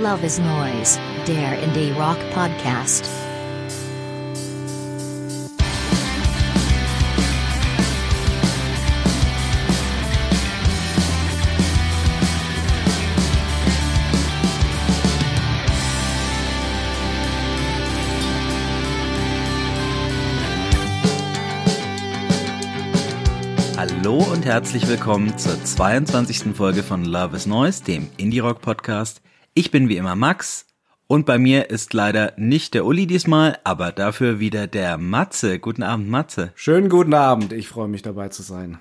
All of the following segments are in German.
Love is Noise, der Indie Rock Podcast. Hallo und herzlich willkommen zur 22. Folge von Love is Noise, dem Indie Rock Podcast. Ich bin wie immer Max und bei mir ist leider nicht der Uli diesmal, aber dafür wieder der Matze. Guten Abend, Matze. Schönen guten Abend, ich freue mich dabei zu sein.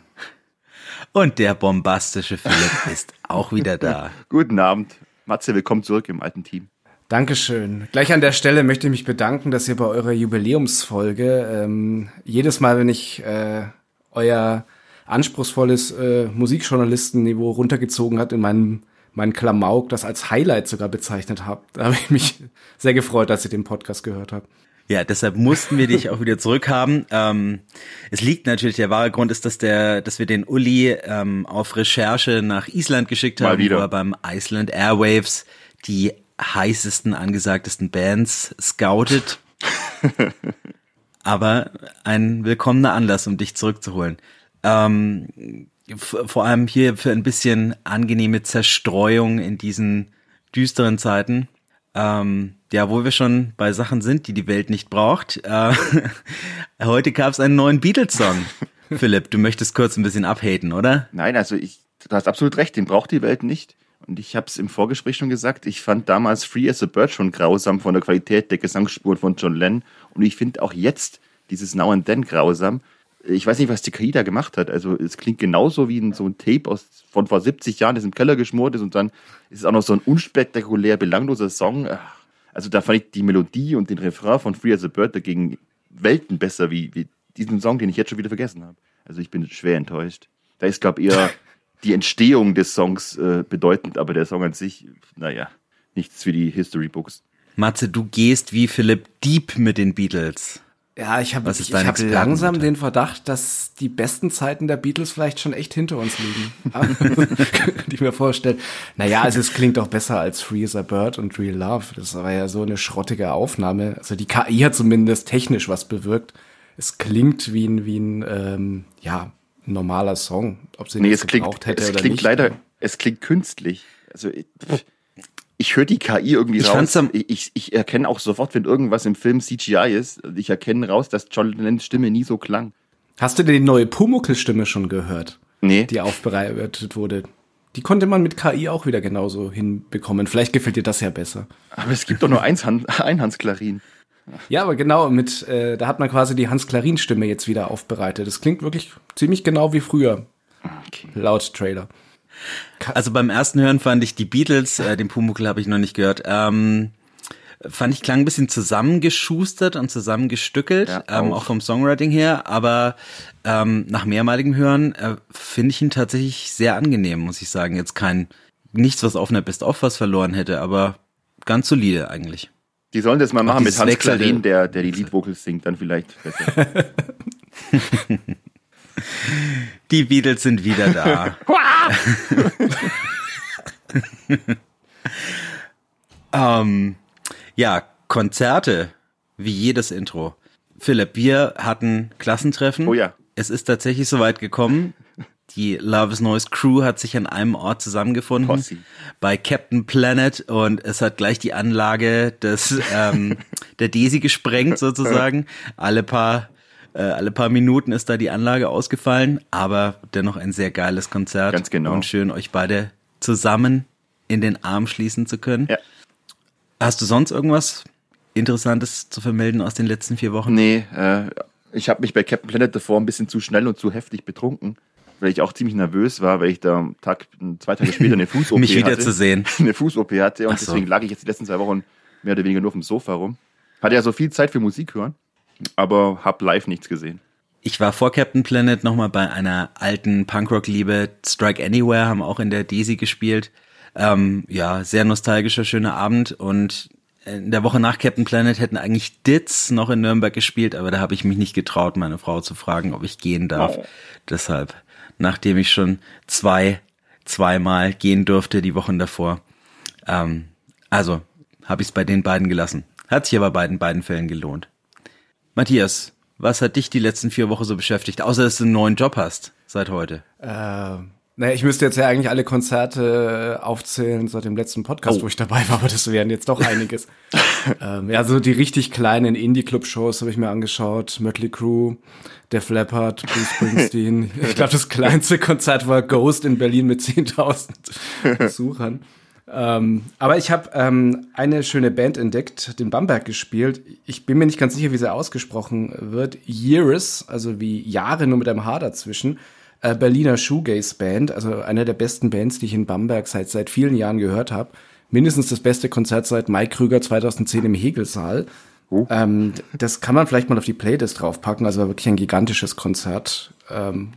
Und der bombastische Philipp ist auch wieder da. Guten Abend. Matze, willkommen zurück im alten Team. Dankeschön. Gleich an der Stelle möchte ich mich bedanken, dass ihr bei eurer Jubiläumsfolge ähm, jedes Mal, wenn ich äh, euer anspruchsvolles äh, Musikjournalistenniveau runtergezogen hat in meinem mein Klamauk, das als Highlight sogar bezeichnet habt. Da habe ich mich sehr gefreut, als ich den Podcast gehört habe. Ja, deshalb mussten wir dich auch wieder zurückhaben. Ähm, es liegt natürlich, der wahre Grund ist, dass der, dass wir den Uli ähm, auf Recherche nach Island geschickt Mal haben, wieder. wo er beim Iceland Airwaves die heißesten, angesagtesten Bands scoutet. Aber ein willkommener Anlass, um dich zurückzuholen. Ähm, vor allem hier für ein bisschen angenehme Zerstreuung in diesen düsteren Zeiten. Ähm, ja, wo wir schon bei Sachen sind, die die Welt nicht braucht. Äh, heute gab es einen neuen Beatles-Song. Philipp, du möchtest kurz ein bisschen abhaten, oder? Nein, also ich, du hast absolut recht, den braucht die Welt nicht. Und ich habe es im Vorgespräch schon gesagt, ich fand damals Free as a Bird schon grausam von der Qualität der Gesangsspuren von John Lennon. Und ich finde auch jetzt dieses Now and Then grausam. Ich weiß nicht, was die KI da gemacht hat. Also es klingt genauso wie ein, so ein Tape aus, von vor 70 Jahren, das im Keller geschmort ist und dann ist es auch noch so ein unspektakulär belangloser Song. Also da fand ich die Melodie und den Refrain von Free as a Bird dagegen Welten besser wie, wie diesen Song, den ich jetzt schon wieder vergessen habe. Also ich bin schwer enttäuscht. Da ist, glaube ich, eher die Entstehung des Songs äh, bedeutend, aber der Song an sich, naja, nichts für die History Books. Matze, du gehst wie Philipp Deep mit den Beatles. Ja, ich habe ich dein hab langsam den Verdacht, dass die besten Zeiten der Beatles vielleicht schon echt hinter uns liegen. Könnte ich mir vorstellen. Naja, also es klingt auch besser als Free as a Bird und Real Love. Das war ja so eine schrottige Aufnahme. Also die KI hat zumindest technisch was bewirkt. Es klingt wie ein, wie ein ähm, ja, normaler Song. Ob sie Nee, nicht es klingt, gebraucht hätte es oder klingt nicht. leider, es klingt künstlich. Also ich, ich höre die KI irgendwie Ich raus. ich, ich, ich erkenne auch sofort, wenn irgendwas im Film CGI ist. Ich erkenne raus, dass John Lennons Stimme nie so klang. Hast du denn die neue Pumuckl-Stimme schon gehört? Nee. die aufbereitet wurde. Die konnte man mit KI auch wieder genauso hinbekommen. Vielleicht gefällt dir das ja besser. aber es gibt doch nur eins Hand, Einhandsklarin. Ja, aber genau, mit, äh, da hat man quasi die Hans-Klarin-Stimme jetzt wieder aufbereitet. Das klingt wirklich ziemlich genau wie früher, Okay. laut Trailer. Also beim ersten Hören fand ich die Beatles, äh, den Pumuckl habe ich noch nicht gehört, ähm, fand ich klang ein bisschen zusammengeschustert und zusammengestückelt, Ja, ähm, auch. auch vom Songwriting her, aber ähm, nach mehrmaligem Hören äh, finde ich ihn tatsächlich sehr angenehm, muss ich sagen. Jetzt kein, nichts, was auf einer Best-of was verloren hätte, aber ganz solide eigentlich. Die sollen das mal machen mit Hans Wechselnde- Klarin, der, der die Lead-Vocals singt, dann vielleicht besser. Die Beatles sind wieder da. ähm, ja, Konzerte, wie jedes Intro. Philipp, wir hatten Klassentreffen. Oh ja. Es ist tatsächlich soweit gekommen. Die Love is Noise Crew hat sich an einem Ort zusammengefunden. Posse. Bei Captain Planet und es hat gleich die Anlage des, ähm, der Desi gesprengt sozusagen. Alle paar, äh, alle paar Minuten ist da die Anlage ausgefallen, aber dennoch ein sehr geiles Konzert. Ganz genau. Und schön, euch beide zusammen in den Arm schließen zu können. Ja. Hast du sonst irgendwas Interessantes zu vermelden aus den letzten vier Wochen? Nee, äh, ich habe mich bei Captain Planet davor ein bisschen zu schnell und zu heftig betrunken, weil ich auch ziemlich nervös war, weil ich da am Tag, zwei Tage später eine Fuß-OP Mich wieder hatte. zu sehen. Eine Fuß-OP hatte und so. deswegen lag ich jetzt die letzten zwei Wochen mehr oder weniger nur auf dem Sofa rum. Hatte ja so viel Zeit für Musik hören, aber hab live nichts gesehen. Ich war vor Captain Planet nochmal bei einer alten Punkrock-Liebe. Strike Anywhere haben auch in der Desi gespielt. Ähm, ja, sehr nostalgischer, schöner Abend. Und in der Woche nach Captain Planet hätten eigentlich Ditz noch in Nürnberg gespielt, aber da habe ich mich nicht getraut, meine Frau zu fragen, ob ich gehen darf. Oh. Deshalb, nachdem ich schon zwei, zweimal gehen durfte die Wochen davor, ähm, Also habe ich es bei den beiden gelassen. Hat sich aber bei den beiden Fällen gelohnt. Matthias, was hat dich die letzten vier Wochen so beschäftigt, außer dass du einen neuen Job hast seit heute? Äh, naja, ich müsste jetzt ja eigentlich alle Konzerte aufzählen seit dem letzten Podcast, Oh. wo ich dabei war, aber das wären jetzt doch einiges. ähm, ja, so die richtig kleinen Indie-Club-Shows habe ich mir angeschaut. Mötley Crue, Def Leppard, Bruce Springsteen. ich glaube, das kleinste Konzert war Ghost in Berlin mit 10.000 Besuchern. Ähm, aber ich habe ähm, eine schöne Band entdeckt, den Bamberg gespielt. Ich bin mir nicht ganz sicher, wie sie ausgesprochen wird. Years, also wie Jahre nur mit einem H dazwischen. Äh, Berliner Shoegaze Band, also eine der besten Bands, die ich in Bamberg seit seit vielen Jahren gehört habe. Mindestens das beste Konzert seit Mike Krüger 2010 im Hegelsaal. Ähm, das kann man vielleicht mal auf die Playlist draufpacken. Also war wirklich ein gigantisches Konzert. Ähm,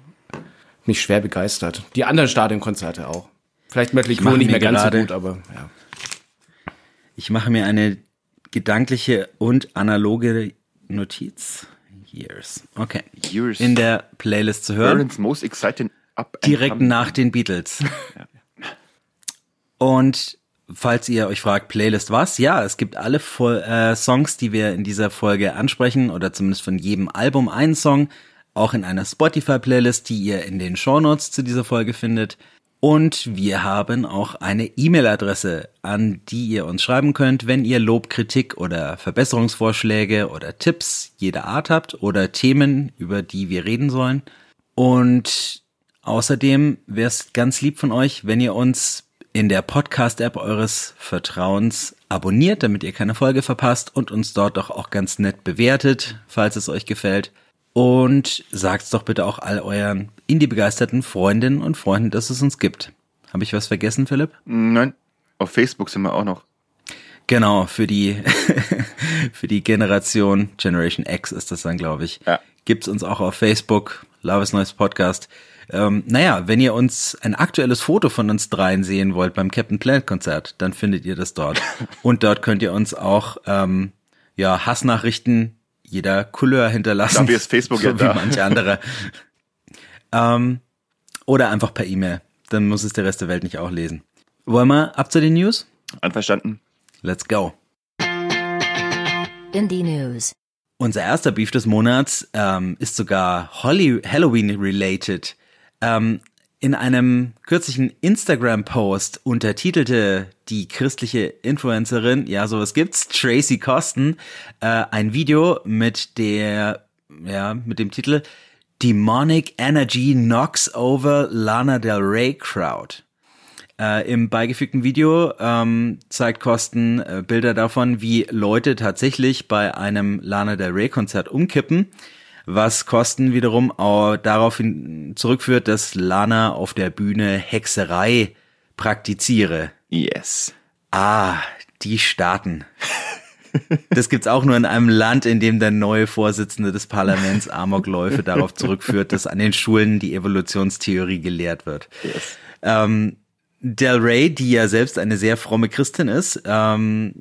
mich schwer begeistert. Die anderen Stadionkonzerte auch. Vielleicht Mötley Crue nicht mehr ganz so gut, aber ja. Ich mache mir eine gedankliche und analoge Notiz. Years. Okay. Years. In der Playlist zu hören. Aaron's most exciting up and Direkt nach den Beatles. Und falls ihr euch fragt, Playlist was? Ja, es gibt alle Fol äh, Songs, die wir in dieser Folge ansprechen oder zumindest von jedem Album einen Song, auch in einer Spotify-Playlist, die ihr in den Shownotes zu dieser Folge findet. Und wir haben auch eine E-Mail-Adresse, an die ihr uns schreiben könnt, wenn ihr Lob, Kritik oder Verbesserungsvorschläge oder Tipps jeder Art habt oder Themen, über die wir reden sollen. Und außerdem wäre es ganz lieb von euch, wenn ihr uns in der Podcast-App eures Vertrauens abonniert, damit ihr keine Folge verpasst und uns dort doch auch ganz nett bewertet, falls es euch gefällt. Und sagt's doch bitte auch all euren Indie-begeisterten Freundinnen und Freunden, dass es uns gibt. Habe ich was vergessen, Philipp? Nein, auf Facebook sind wir auch noch. Genau, für die, für die Generation Generation X ist das dann, glaube ich. Ja. Gibt's uns auch auf Facebook, Love is Neues Podcast. Ähm, naja, wenn ihr uns ein aktuelles Foto von uns dreien sehen wollt beim Captain Planet Konzert, dann findet ihr das dort. Und dort könnt ihr uns auch ähm, ja Hassnachrichten jeder Couleur hinterlassen. Dafür ist Facebook so ja wie da. manche andere. Ähm, oder einfach per E-Mail. Dann muss es der Rest der Welt nicht auch lesen. Wollen wir ab zu den News? Einverstanden? Let's go. Indie News. Unser erster Beef des Monats ähm, ist sogar Halloween-related. Ähm, in einem kürzlichen Instagram-Post untertitelte die christliche Influencerin, ja, sowas gibt's, Tracy Coston, äh, ein Video mit der, ja, mit dem Titel Demonic Energy Knocks Over Lana Del Rey Crowd. Äh, Im beigefügten Video ähm, zeigt Kosten äh, Bilder davon, wie Leute tatsächlich bei einem Lana Del Rey Konzert umkippen, was Kosten wiederum auch darauf zurückführt, dass Lana auf der Bühne Hexerei praktiziere. Yes. Ah, die Staaten. Das gibt's auch nur in einem Land, in dem der neue Vorsitzende des Parlaments Amokläufe darauf zurückführt, dass an den Schulen die Evolutionstheorie gelehrt wird. Ähm, Del Rey, die ja selbst eine sehr fromme Christin ist, ähm,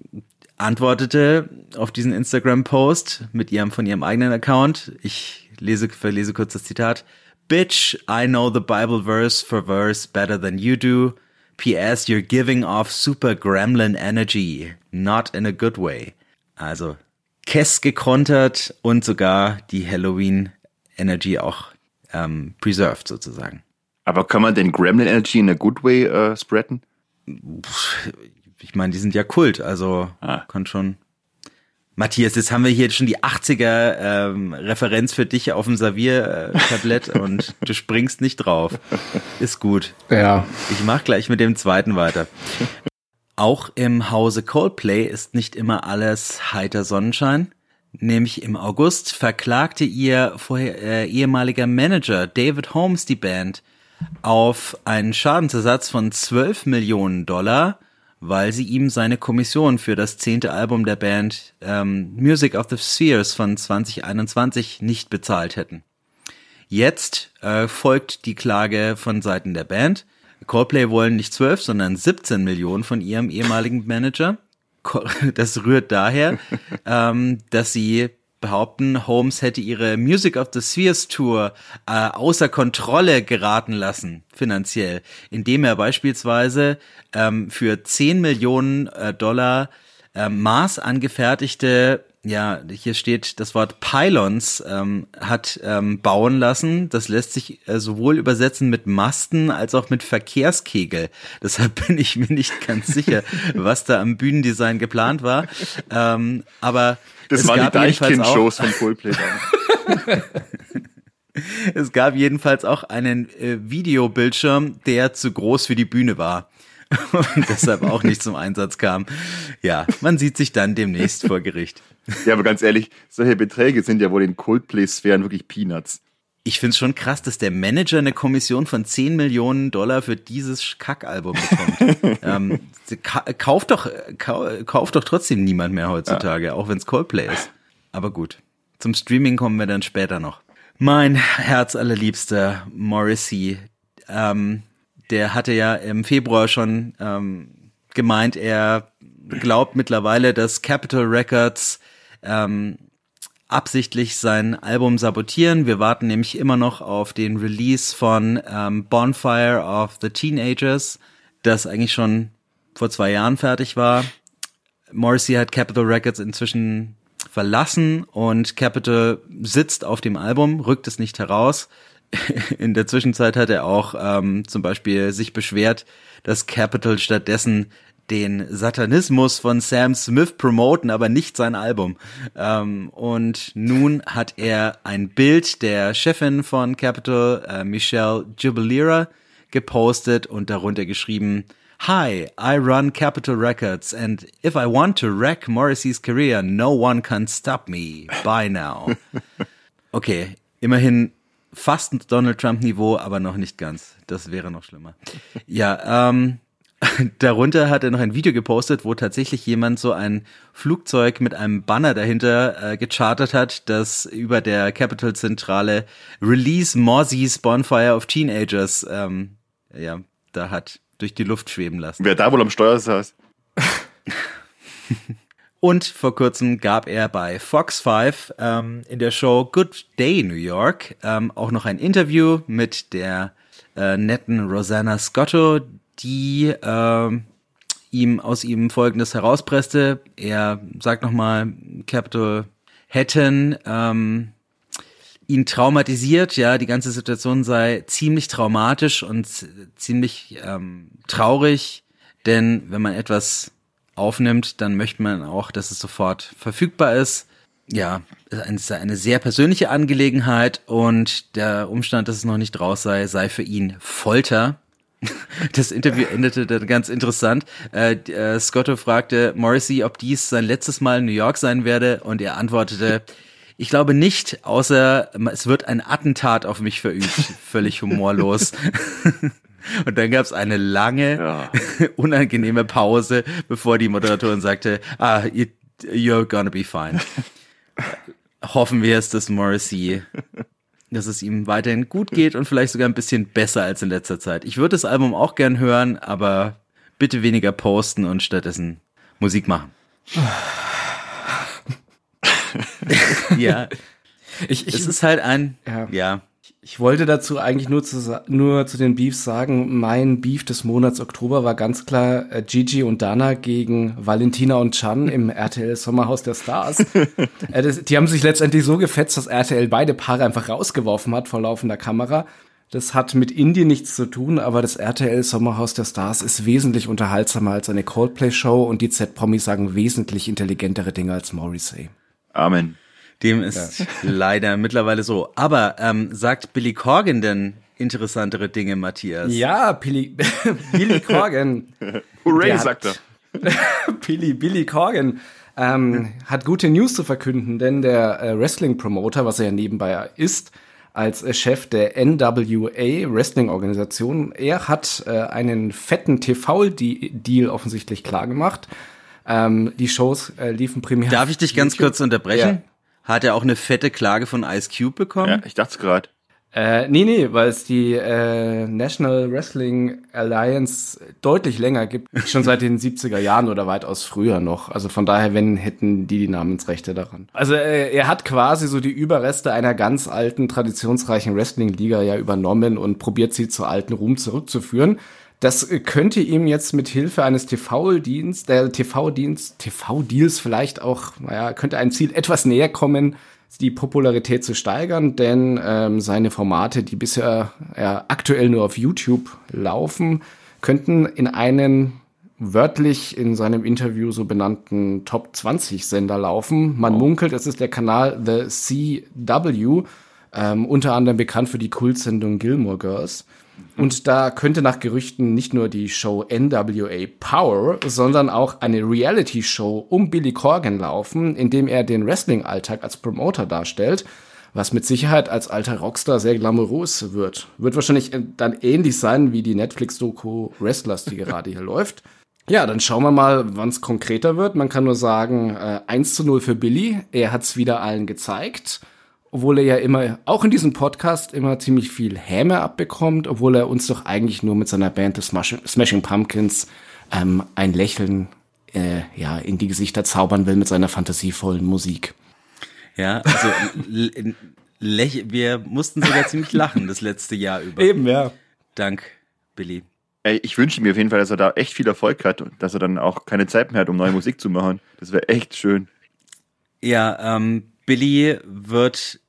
antwortete auf diesen Instagram-Post mit ihrem von ihrem eigenen Account. Ich lese, verlese kurz das Zitat. Bitch, I know the Bible verse for verse better than you do. P.S. You're giving off super gremlin energy, not in a good way. Also Kess gekontert und sogar die Halloween Energy auch ähm, preserved sozusagen. Aber kann man den Gremlin Energy in a good way äh, spreaden? Ich meine, die sind ja Kult, also Ah. kann schon. Matthias, jetzt haben wir hier schon die 80er ähm, Referenz für dich auf dem Serviertablett und du springst nicht drauf. Ist gut. Ja. Ich mach gleich mit dem zweiten weiter. Auch im Hause Coldplay ist nicht immer alles heiter Sonnenschein. Nämlich im August verklagte ihr vorher, äh, ehemaliger Manager David Holmes die Band auf einen Schadensersatz von 12 Millionen Dollar, weil sie ihm seine Kommission für das zehnte Album der Band ähm, Music of the Spheres von 2021 nicht bezahlt hätten. Jetzt äh, folgt die Klage von Seiten der Band. Coldplay wollen nicht 12, sondern 17 Millionen von ihrem ehemaligen Manager. Das rührt daher, ähm, dass sie behaupten, Holmes hätte ihre Music of the Spheres Tour äh, außer Kontrolle geraten lassen, finanziell, indem er beispielsweise ähm, für 10 Millionen äh, Dollar äh, maßangefertigte ja, hier steht das Wort Pylons ähm, hat ähm, bauen lassen. Das lässt sich äh, sowohl übersetzen mit Masten als auch mit Verkehrskegel. Deshalb bin ich mir nicht ganz sicher, was da am Bühnendesign geplant war. Ähm, aber das es waren die gab jedenfalls Deichkind-Shows von Coldplay. Es gab jedenfalls auch einen äh, Videobildschirm, der zu groß für die Bühne war. Und deshalb auch nicht zum Einsatz kam. Ja, man sieht sich dann demnächst vor Gericht. ja, aber ganz ehrlich, solche Beträge sind ja wohl in Coldplay-Sphären wirklich Peanuts. Ich find's schon krass, dass der Manager eine Kommission von 10 Millionen Dollar für dieses Kackalbum bekommt. ähm, ka kauft doch, kau kauft doch trotzdem niemand mehr heutzutage, auch wenn's Coldplay ist. Aber gut. Zum Streaming kommen wir dann später noch. Mein herzallerliebster Morrissey, ähm, der hatte ja im Februar schon ähm, gemeint, er glaubt mittlerweile, dass Capitol Records ähm, absichtlich sein Album sabotieren. Wir warten nämlich immer noch auf den Release von ähm, Bonfire of the Teenagers, das eigentlich schon vor zwei Jahren fertig war. Morrissey hat Capitol Records inzwischen verlassen und Capitol sitzt auf dem Album, rückt es nicht heraus. In der Zwischenzeit hat er auch ähm, zum Beispiel sich beschwert, dass Capitol stattdessen den Satanismus von Sam Smith promoten, aber nicht sein Album. Ähm, und nun hat er ein Bild der Chefin von Capitol, äh, Michelle Jubilera, gepostet und darunter geschrieben, Hi, I run Capitol Records and if I want to wreck Morrissey's career, no one can stop me. Bye now. Okay, immerhin fast ein Donald Trump Niveau, aber noch nicht ganz. Das wäre noch schlimmer. Ja, ähm, darunter hat er noch ein Video gepostet, wo tatsächlich jemand so ein Flugzeug mit einem Banner dahinter äh, gechartert hat, das über der Capitol Zentrale Release Mozzies Bonfire of Teenagers ähm, ja, da hat durch die Luft schweben lassen. Wer da wohl am Steuer saß? Und vor kurzem gab er bei Fox 5 ähm, in der Show Good Day New York ähm, auch noch ein Interview mit der äh, netten Rosanna Scotto, die ähm, ihm aus ihm Folgendes herauspresste. Er sagt nochmal, Capitol hätten ähm, ihn traumatisiert, ja, die ganze Situation sei ziemlich traumatisch und ziemlich ähm, traurig, denn wenn man etwas aufnimmt, dann möchte man auch, dass es sofort verfügbar ist. Ja, es ist eine sehr persönliche Angelegenheit und der Umstand, dass es noch nicht raus sei, sei für ihn Folter. Das Interview endete dann ganz interessant. Äh, äh, Scotto fragte Morrissey, ob dies sein letztes Mal in New York sein werde und er antwortete, ich glaube nicht, außer es wird ein Attentat auf mich verübt. Völlig humorlos. Und dann gab es eine lange, Ja. unangenehme Pause, bevor die Moderatorin sagte, ah, you, you're gonna be fine. Hoffen wir es, dass Morrissey, dass es ihm weiterhin gut geht und vielleicht sogar ein bisschen besser als in letzter Zeit. Ich würde das Album auch gern hören, aber bitte weniger posten und stattdessen Musik machen. ja, Ich, ich, es ist halt ein, Ja. ja, Ich wollte dazu eigentlich nur zu, sa- nur zu den Beefs sagen, mein Beef des Monats Oktober war ganz klar äh, Gigi und Dana gegen Valentina und Chan im RTL Sommerhaus der Stars. äh, das, die haben sich letztendlich so gefetzt, dass RTL beide Paare einfach rausgeworfen hat vor laufender Kamera. Das hat mit Indien nichts zu tun, aber das RTL Sommerhaus der Stars ist wesentlich unterhaltsamer als eine Coldplay-Show und die Z-Promis sagen wesentlich intelligentere Dinge als Morrissey. Amen. Dem ist leider mittlerweile so. Aber ähm, sagt Billy Corgan denn interessantere Dinge, Matthias? Ja, Billy, Billy Corgan. Hooray, sagt er. Billy, Billy Corgan ähm, hat gute News zu verkünden, denn der äh, Wrestling-Promoter, was er ja nebenbei ist, als äh, Chef der NWA Wrestling-Organisation, er hat äh, einen fetten TV-Deal offensichtlich klargemacht. Ähm, die Shows äh, liefen primär. Darf ich dich ganz YouTube. kurz unterbrechen? Hat er auch eine fette Klage von Ice Cube bekommen? Ja, ich dachte es gerade. Äh, nee, nee, weil es die äh, National Wrestling Alliance deutlich länger gibt, schon seit den 70er Jahren oder weitaus früher noch. Also von daher, wenn, hätten die die Namensrechte daran. Also äh, er hat quasi so die Überreste einer ganz alten, traditionsreichen Wrestling-Liga ja übernommen und probiert sie zu alten Ruhm zurückzuführen. Das könnte ihm jetzt mit Hilfe eines TV-Dienst, der TV-Dienst, TV-Deals vielleicht auch, naja, könnte ein Ziel etwas näher kommen, die Popularität zu steigern, denn ähm, seine Formate, die bisher ja, aktuell nur auf YouTube laufen, könnten in einen wörtlich in seinem Interview so benannten Top 20 Sender laufen. Man munkelt, es ist der Kanal The CW, ähm, unter anderem bekannt für die Kultsendung Gilmore Girls. Und da könnte nach Gerüchten nicht nur die Show NWA Power, sondern auch eine Reality-Show um Billy Corgan laufen, in dem er den Wrestling-Alltag als Promoter darstellt, was mit Sicherheit als alter Rockstar sehr glamourös wird. Wird wahrscheinlich dann ähnlich sein wie die Netflix-Doku Wrestlers, die gerade hier läuft. Ja, dann schauen wir mal, wann es konkreter wird. Man kann nur sagen, äh, 1 zu 0 für Billy. Er hat es wieder allen gezeigt obwohl er ja immer, auch in diesem Podcast, immer ziemlich viel Häme abbekommt, obwohl er uns doch eigentlich nur mit seiner Band The Smashing Pumpkins ähm, ein Lächeln äh, ja, in die Gesichter zaubern will mit seiner fantasievollen Musik. Ja, also wir mussten sogar ziemlich lachen das letzte Jahr über. Eben, ja. Dank Billy. Ey, ich wünsche mir auf jeden Fall, dass er da echt viel Erfolg hat und dass er dann auch keine Zeit mehr hat, um neue Musik zu machen. Das wäre echt schön. Ja, ähm, Billy wird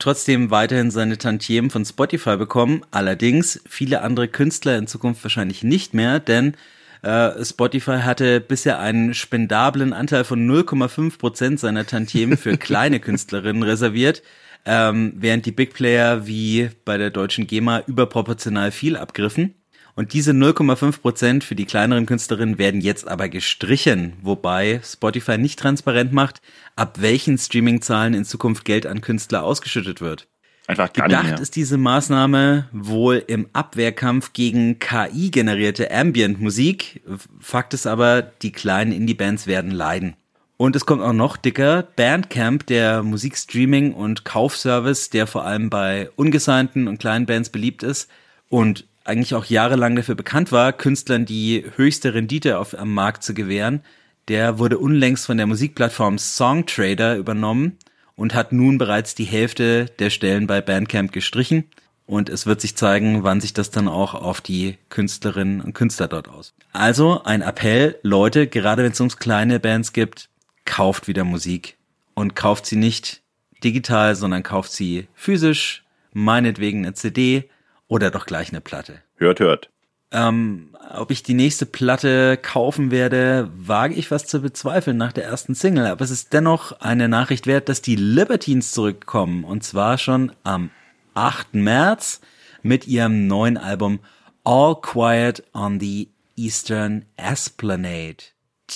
trotzdem weiterhin seine Tantiemen von Spotify bekommen. Allerdings viele andere Künstler in Zukunft wahrscheinlich nicht mehr, denn äh, Spotify hatte bisher einen spendablen Anteil von 0,5 Prozent seiner Tantiemen für kleine Künstlerinnen reserviert, ähm, während die Big Player wie bei der deutschen GEMA überproportional viel abgriffen. Und diese 0,5 Prozent für die kleineren Künstlerinnen werden jetzt aber gestrichen, wobei Spotify nicht transparent macht, ab welchen Streaming-Zahlen in Zukunft Geld an Künstler ausgeschüttet wird. Einfach gar Gedacht nicht mehr. ist diese Maßnahme wohl im Abwehrkampf gegen KI-generierte Ambient-Musik. Fakt ist aber, die kleinen Indie-Bands werden leiden. Und es kommt auch noch dicker. Bandcamp, der Musikstreaming- und Kaufservice, der vor allem bei ungesignten und kleinen Bands beliebt ist und eigentlich auch jahrelang dafür bekannt war, Künstlern die höchste Rendite auf, am Markt zu gewähren, der wurde unlängst von der Musikplattform Songtrader übernommen und hat nun bereits die Hälfte der Stellen bei Bandcamp gestrichen. Und es wird sich zeigen, wann sich das dann auch auf die Künstlerinnen und Künstler dort aus. Also ein Appell, Leute, gerade wenn es ums kleine Bands gibt, kauft wieder Musik und kauft sie nicht digital, sondern kauft sie physisch, meinetwegen eine CD, oder doch gleich eine Platte. Hört, hört. Ähm, ob ich die nächste Platte kaufen werde, wage ich was zu bezweifeln nach der ersten Single. Aber es ist dennoch eine Nachricht wert, dass die Libertines zurückkommen. Und zwar schon am 8. März mit ihrem neuen Album All Quiet on the Eastern Esplanade.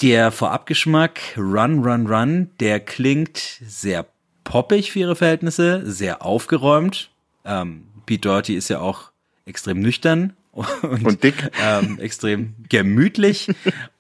Der Vorabgeschmack Run, Run, Run, der klingt sehr poppig für ihre Verhältnisse, sehr aufgeräumt. Ähm, Pete Doherty ist ja auch extrem nüchtern und, Und dick. Ähm, extrem gemütlich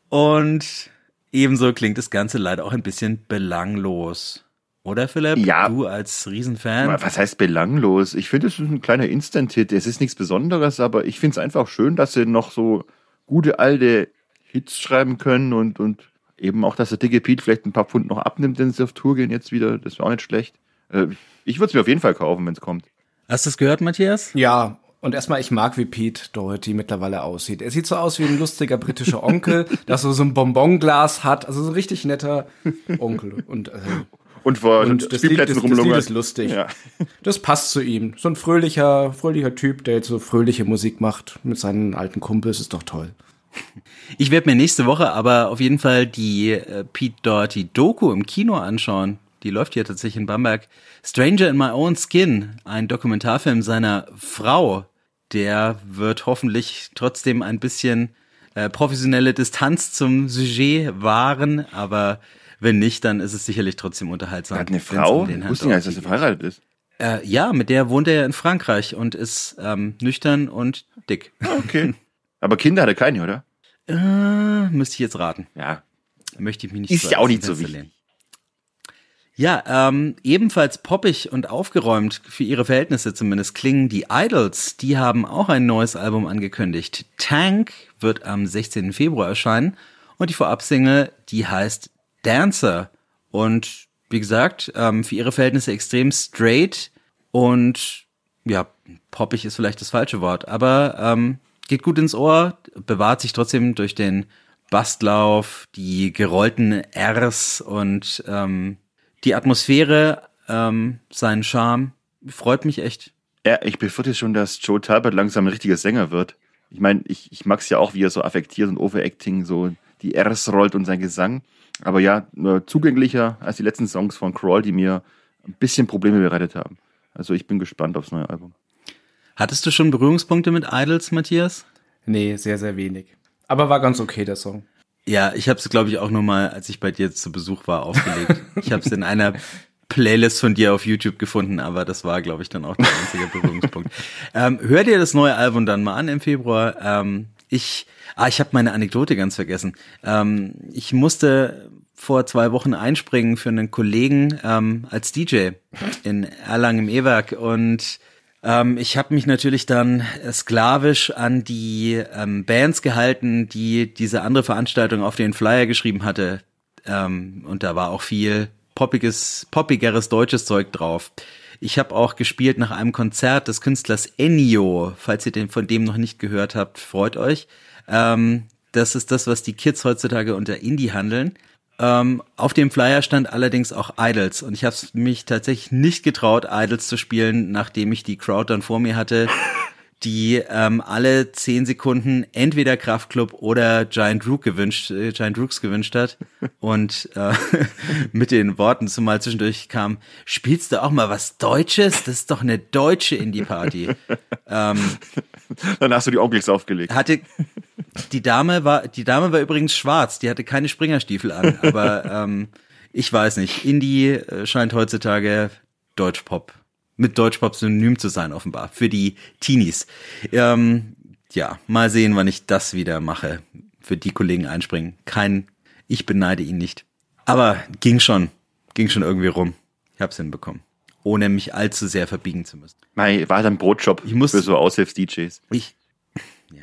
und ebenso klingt das Ganze leider auch ein bisschen belanglos. Oder Philipp? Ja. Du als Riesenfan? Was heißt belanglos? Ich finde, es ist ein kleiner Instant-Hit. Es ist nichts Besonderes, aber ich finde es einfach schön, dass sie noch so gute alte Hits schreiben können und, und eben auch, dass der dicke Pete vielleicht ein paar Pfund noch abnimmt, wenn sie auf Tour gehen jetzt wieder. Das wäre auch nicht schlecht. Äh, Ich würde es mir auf jeden Fall kaufen, wenn es kommt. Hast du es gehört, Matthias? Ja, und erstmal, ich mag, wie Pete Doherty mittlerweile aussieht. Er sieht so aus wie ein lustiger britischer Onkel, der so, so ein Bonbonglas hat. Also so ein richtig netter Onkel. Und, äh, Und vor und das Spielplätzen das, das Lied rumlungert. ist lustig. Ja. Das passt zu ihm. So ein fröhlicher, fröhlicher Typ, der jetzt so fröhliche Musik macht mit seinen alten Kumpels, ist doch toll. Ich werde mir nächste Woche aber auf jeden Fall die äh, Pete Doherty Doku im Kino anschauen. Die läuft hier tatsächlich in Bamberg. Stranger in My Own Skin, ein Dokumentarfilm seiner Frau. Der wird hoffentlich trotzdem ein bisschen äh, professionelle Distanz zum Sujet wahren, aber wenn nicht, dann ist es sicherlich trotzdem unterhaltsam. Er hat eine Frau? Ich wusste nicht, dass er verheiratet ist. Äh, ja, mit der wohnt er in Frankreich und ist ähm, nüchtern und dick. Okay. Aber Kinder hat er keine, oder? Äh, müsste ich jetzt raten. Ja. Möchte ich mich nicht Ist so ja auch nicht so wichtig. Ja, ähm, ebenfalls poppig und aufgeräumt, für ihre Verhältnisse zumindest, klingen die Idols. Die haben auch ein neues Album angekündigt. Tank wird am 16. Februar erscheinen und die Vorabsingle, die heißt Dancer. Und wie gesagt, ähm, für ihre Verhältnisse extrem straight und ja, poppig ist vielleicht das falsche Wort, aber ähm, geht gut ins Ohr, bewahrt sich trotzdem durch den Bastlauf, die gerollten Rs und ähm, die Atmosphäre, ähm, seinen Charme. Freut mich echt. Ja, ich befürchte schon, dass Joe Talbot langsam ein richtiger Sänger wird. Ich meine, ich, ich mag es ja auch, wie er so affektiert und overacting so die Rs rollt und sein Gesang. Aber ja, nur zugänglicher als die letzten Songs von Crawl, die mir ein bisschen Probleme bereitet haben. Also ich bin gespannt aufs neue Album. Hattest du schon Berührungspunkte mit Idols, Matthias? Nee, sehr, sehr wenig. Aber war ganz okay, der Song. Ja, ich habe es, glaube ich, auch nur mal, als ich bei dir zu Besuch war, aufgelegt. ich habe es in einer Playlist von dir auf YouTube gefunden, aber das war, glaube ich, dann auch der einzige Berührungspunkt. Ähm, hör dir das neue Album dann mal an im Februar. Ähm, ich, ah, ich habe meine Anekdote ganz vergessen. Ähm, ich musste vor zwei Wochen einspringen für einen Kollegen ähm, als DJ in Erlangen im E-Werk und ähm, ich habe mich natürlich dann sklavisch an die ähm, Bands gehalten, die diese andere Veranstaltung auf den Flyer geschrieben hatte. Ähm, und da war auch viel poppiges, poppigeres deutsches Zeug drauf. Ich habe auch gespielt nach einem Konzert des Künstlers Ennio. Falls ihr den von dem noch nicht gehört habt, freut euch. Ähm, das ist das, was die Kids heutzutage unter Indie handeln. Ähm, auf dem Flyer stand allerdings auch Idols und ich habe mich tatsächlich nicht getraut, Idols zu spielen, nachdem ich die Crowd dann vor mir hatte, die ähm, alle zehn Sekunden entweder Kraftclub oder Giant Rook gewünscht, äh, Giant Rooks gewünscht hat und äh, mit den Worten zumal zwischendurch kam, spielst du auch mal was Deutsches? Das ist doch eine deutsche Indie-Party. ähm, Dann hast du die Onkels aufgelegt. Hatte die Dame war die Dame war übrigens schwarz, die hatte keine Springerstiefel an, aber ähm, ich weiß nicht. Indie äh, scheint heutzutage Deutschpop mit Deutschpop synonym zu sein offenbar für die Teenies. Ähm, ja, mal sehen, wann ich das wieder mache. Für die Kollegen einspringen. Kein, ich beneide ihn nicht. Aber ging schon, ging schon irgendwie rum. Ich hab's hinbekommen ohne mich allzu sehr verbiegen zu müssen. Mei, war dann Brotjob ich muss, für so Aushilfs-DJs. Ich,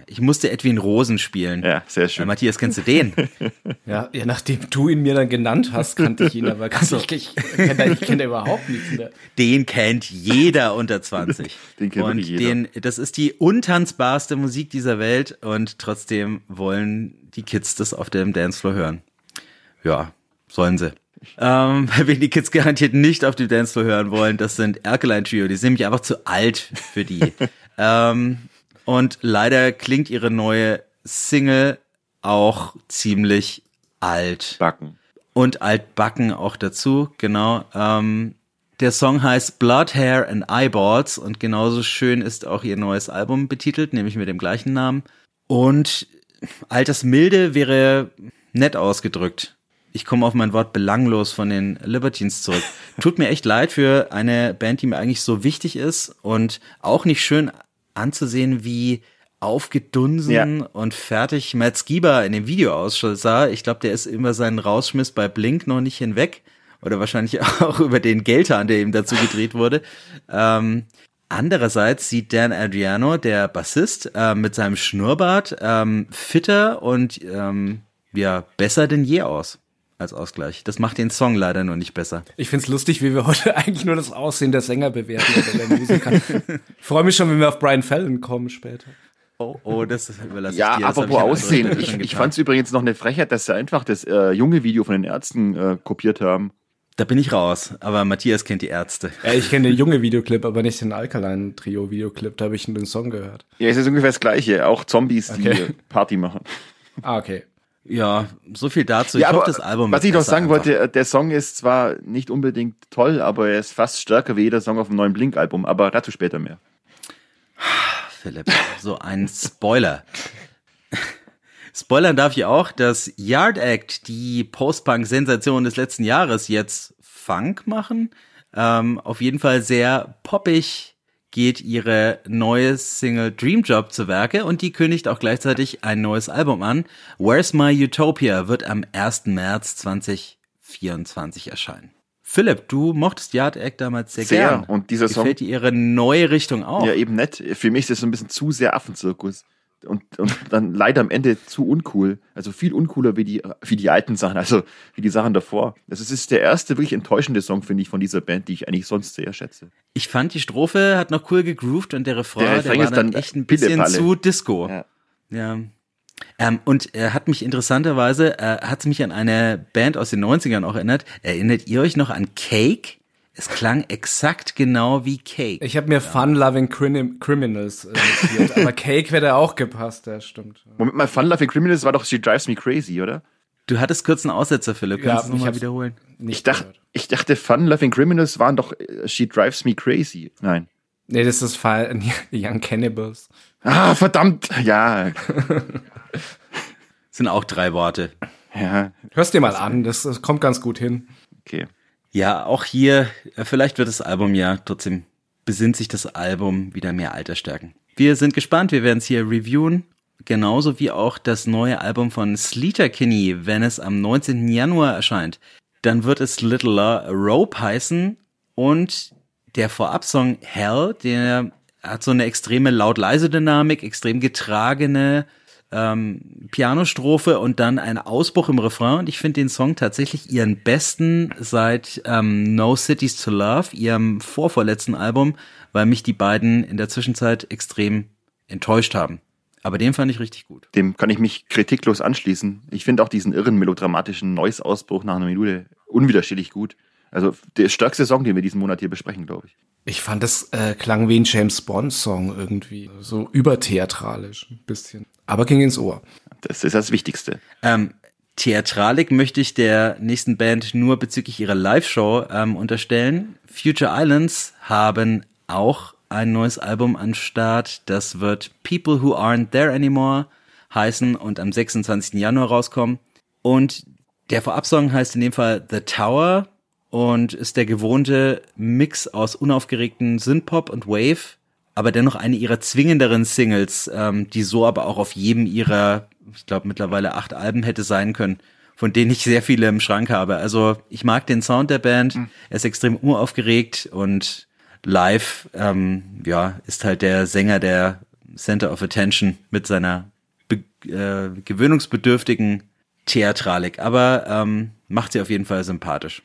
ich musste Edwin Rosen spielen. Ja, sehr schön. Äh, Matthias, kennst du den? ja, ja, nachdem du ihn mir dann genannt hast, kannte ich ihn, aber ganz ich, ich, kenne kenn da überhaupt nichts mehr. Den kennt jeder unter 20. den kennt und jeder. Den, das ist die untanzbarste Musik dieser Welt und trotzdem wollen die Kids das auf dem Dancefloor hören. Ja, sollen sie. Ähm, wen die Kids garantiert nicht auf dem Dancefloor hören wollen, das sind Erkeline Trio. Die sind nämlich einfach zu alt für die. ähm, und leider klingt ihre neue Single auch ziemlich alt. Backen. Und altbacken auch dazu, genau. Ähm, der Song heißt Blood, Hair and Eyeballs und genauso schön ist auch ihr neues Album betitelt, nämlich mit dem gleichen Namen. Und Altersmilde wäre nett ausgedrückt ich komme auf mein Wort belanglos von den Libertines zurück. Tut mir echt leid für eine Band, die mir eigentlich so wichtig ist und auch nicht schön anzusehen, wie aufgedunsen ja. und fertig Matt Skiba in dem Video aussah. Ich glaube, der ist über seinen Rausschmiss bei Blink noch nicht hinweg. Oder wahrscheinlich auch über den Geldhahn, der ihm dazu gedreht wurde. Ähm, andererseits sieht Dan Adriano, der Bassist, äh, mit seinem Schnurrbart ähm, fitter und ähm, ja, besser denn je aus als Ausgleich. Das macht den Song leider nur nicht besser. Ich find's lustig, wie wir heute eigentlich nur das Aussehen der Sänger bewerten oder der Musiker. ich freue mich schon, wenn wir auf Brian Fallon kommen später. Oh, oh, das überlasse ja, ich dir. Ja, apropos Aussehen. Ich, ich fand es übrigens noch eine Frechheit, dass sie einfach das äh, junge Video von den Ärzten äh, kopiert haben. Da bin ich raus, aber Matthias kennt die Ärzte. Ja, ich kenne den junge Videoclip, aber nicht den Alkaline Trio Videoclip, da habe ich nur den Song gehört. Ja, es ist ungefähr das gleiche, auch Zombies, okay. die Party machen. Ah, okay. Ja, so viel dazu. Ich ja, hoffe, das Album Was ich noch sagen einfach. wollte, der Song ist zwar nicht unbedingt toll, aber er ist fast stärker wie jeder Song auf dem neuen Blink-Album, aber dazu später mehr. Philipp, so ein Spoiler. Spoilern darf ich auch, dass Yard Act, die Post-Punk-Sensation des letzten Jahres, jetzt Funk machen. Ähm, auf jeden Fall sehr poppig, geht ihre neue Single Dream Job zu Werke und die kündigt auch gleichzeitig ein neues Album an. Where's My Utopia wird am 1. März 2024 erscheinen. Philipp, du mochtest Yard Act damals sehr, Sehr. gern. Und dieser Song- Gefällt dir ihre neue Richtung auch? Ja, eben nett. Für mich ist das so ein bisschen zu sehr Affenzirkus. Und, und dann leider am Ende zu uncool. Also viel uncooler wie die, wie die alten Sachen, also wie die Sachen davor. Das ist, ist der erste wirklich enttäuschende Song, finde ich, von dieser Band, die ich eigentlich sonst sehr schätze. Ich fand, die Strophe hat noch cool gegroovt und der Refrain, Der der, Refrain war ist dann dann echt ein bisschen zu Disco. Ja. Ja. Ähm, und er hat mich interessanterweise, äh, hat mich an eine Band aus den 90ern auch erinnert. Erinnert ihr euch noch an Cake? Es klang exakt genau wie Cake. Ich habe mir Fun-Loving Crim Criminals äh, notiert, aber Cake wäre da auch gepasst, ja, stimmt. Moment mal, Fun Loving Criminals war doch She Drives Me Crazy, oder? Du hattest kurz einen Aussetzer, Philipp. Ja, Kannst du es nochmal wiederholen? Nicht Ich dachte, ich dachte, Fun Loving Criminals waren doch äh, She Drives Me Crazy. Nein. Nee, das ist Fall Young Cannibals. Ah, verdammt. Ja, Sind auch drei Worte. ja, Hörst dir mal an, das, das kommt ganz gut hin. okay. Ja, auch hier, äh, vielleicht wird das Album ja trotzdem, besinnt sich das Album wieder mehr Alter stärken. Wir sind gespannt, wir werden es hier reviewen. Genauso wie auch das neue Album von Sleater Kinney, wenn es am 19. Januar erscheint. Dann wird es Littler Rope heißen und der Vorabsong Hell, der hat so eine extreme Laut-Leise-Dynamik, extrem getragene ähm, Pianostrophe und dann ein Ausbruch im Refrain. Und ich finde den Song tatsächlich ihren besten seit ähm, No Cities to Love, ihrem vorvorletzten Album, weil mich die beiden in der Zwischenzeit extrem enttäuscht haben. Aber den fand ich richtig gut. Dem kann ich mich kritiklos anschließen. Ich finde auch diesen irren melodramatischen Noise-Ausbruch nach einer Minute unwiderstehlich gut. Also der stärkste Song, den wir diesen Monat hier besprechen, glaube ich. Ich fand, das äh, klang wie ein James Bond-Song irgendwie. So übertheatralisch, ein bisschen. Aber ging ins Ohr. Das ist das Wichtigste. Ähm, Theatralik möchte ich der nächsten Band nur bezüglich ihrer Live-Show ähm, unterstellen. Future Islands haben auch ein neues Album an Start. Das wird People Who Aren't There Anymore heißen und am 26. Januar rauskommen. Und der Vorabsong heißt in dem Fall The Tower und ist der gewohnte Mix aus unaufgeregten Synthpop und Wave, aber dennoch eine ihrer zwingenderen Singles, ähm, die so aber auch auf jedem ihrer, ich glaube mittlerweile acht Alben hätte sein können, von denen ich sehr viele im Schrank habe. Also ich mag den Sound der Band, er ist extrem unaufgeregt und live, ähm, ja, ist halt der Sänger der Center of Attention mit seiner äh, gewöhnungsbedürftigen Theatralik, aber ähm, macht sie auf jeden Fall sympathisch.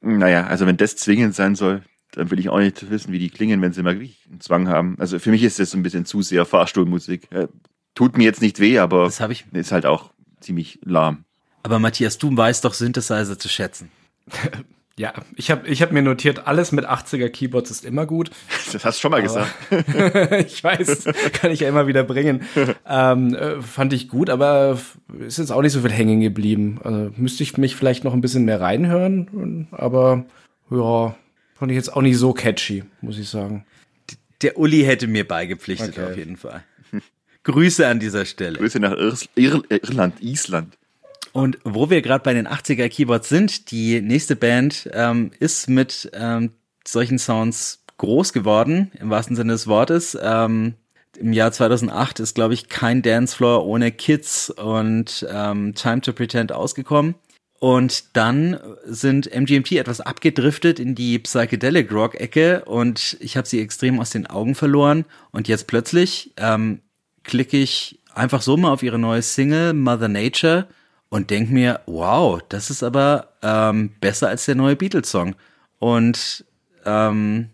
Naja, also wenn das zwingend sein soll, dann will ich auch nicht wissen, wie die klingen, wenn sie mal wirklich einen Zwang haben. Also für mich ist das so ein bisschen zu sehr Fahrstuhlmusik. Äh, Tut mir jetzt nicht weh, aber Das habe ich. ist halt auch ziemlich lahm. Aber Matthias, du weißt doch Synthesizer zu schätzen. Ja, ich habe ich hab mir notiert, alles mit 80er Keyboards ist immer gut. Das hast du schon mal gesagt. ich weiß, kann ich ja immer wieder bringen. Ähm, äh, fand ich gut, aber ist jetzt auch nicht so viel hängen geblieben. Also, müsste ich mich vielleicht noch ein bisschen mehr reinhören, aber ja, fand ich jetzt auch nicht so catchy, muss ich sagen. Der Uli hätte mir beigepflichtet Okay. auf jeden Fall. Grüße an dieser Stelle. Grüße nach Ir Ir Irland, Island. Und wo wir gerade bei den 80er Keyboards sind, die nächste Band ähm, ist mit ähm, solchen Sounds groß geworden, im wahrsten Sinne des Wortes. Ähm, Im Jahr 2008 ist, glaube ich, kein Dancefloor ohne Kids und ähm, Time to Pretend ausgekommen. Und dann sind MGMT etwas abgedriftet in die Psychedelic Rock Ecke und ich habe sie extrem aus den Augen verloren. Und jetzt plötzlich ähm, klicke ich einfach so mal auf ihre neue Single Mother Nature und denk mir, wow, das ist aber ähm, besser als der neue Beatles-Song. Und ähm,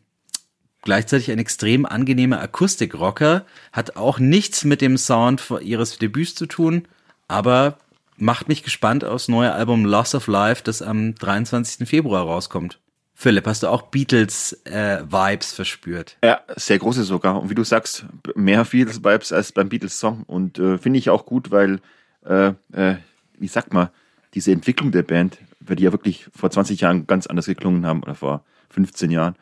gleichzeitig ein extrem angenehmer Akustikrocker, hat auch nichts mit dem Sound ihres Debüts zu tun, aber macht mich gespannt aufs neue Album Loss of Life, das am 23. Februar rauskommt. Philipp, hast du auch Beatles-Vibes verspürt? Ja, sehr große sogar. Und wie du sagst, mehr Beatles-Vibes als beim Beatles-Song. Und äh, finde ich auch gut, weil, äh, äh, wie sagt man, diese Entwicklung der Band, weil die ja wirklich vor 20 Jahren ganz anders geklungen haben oder vor 15 Jahren.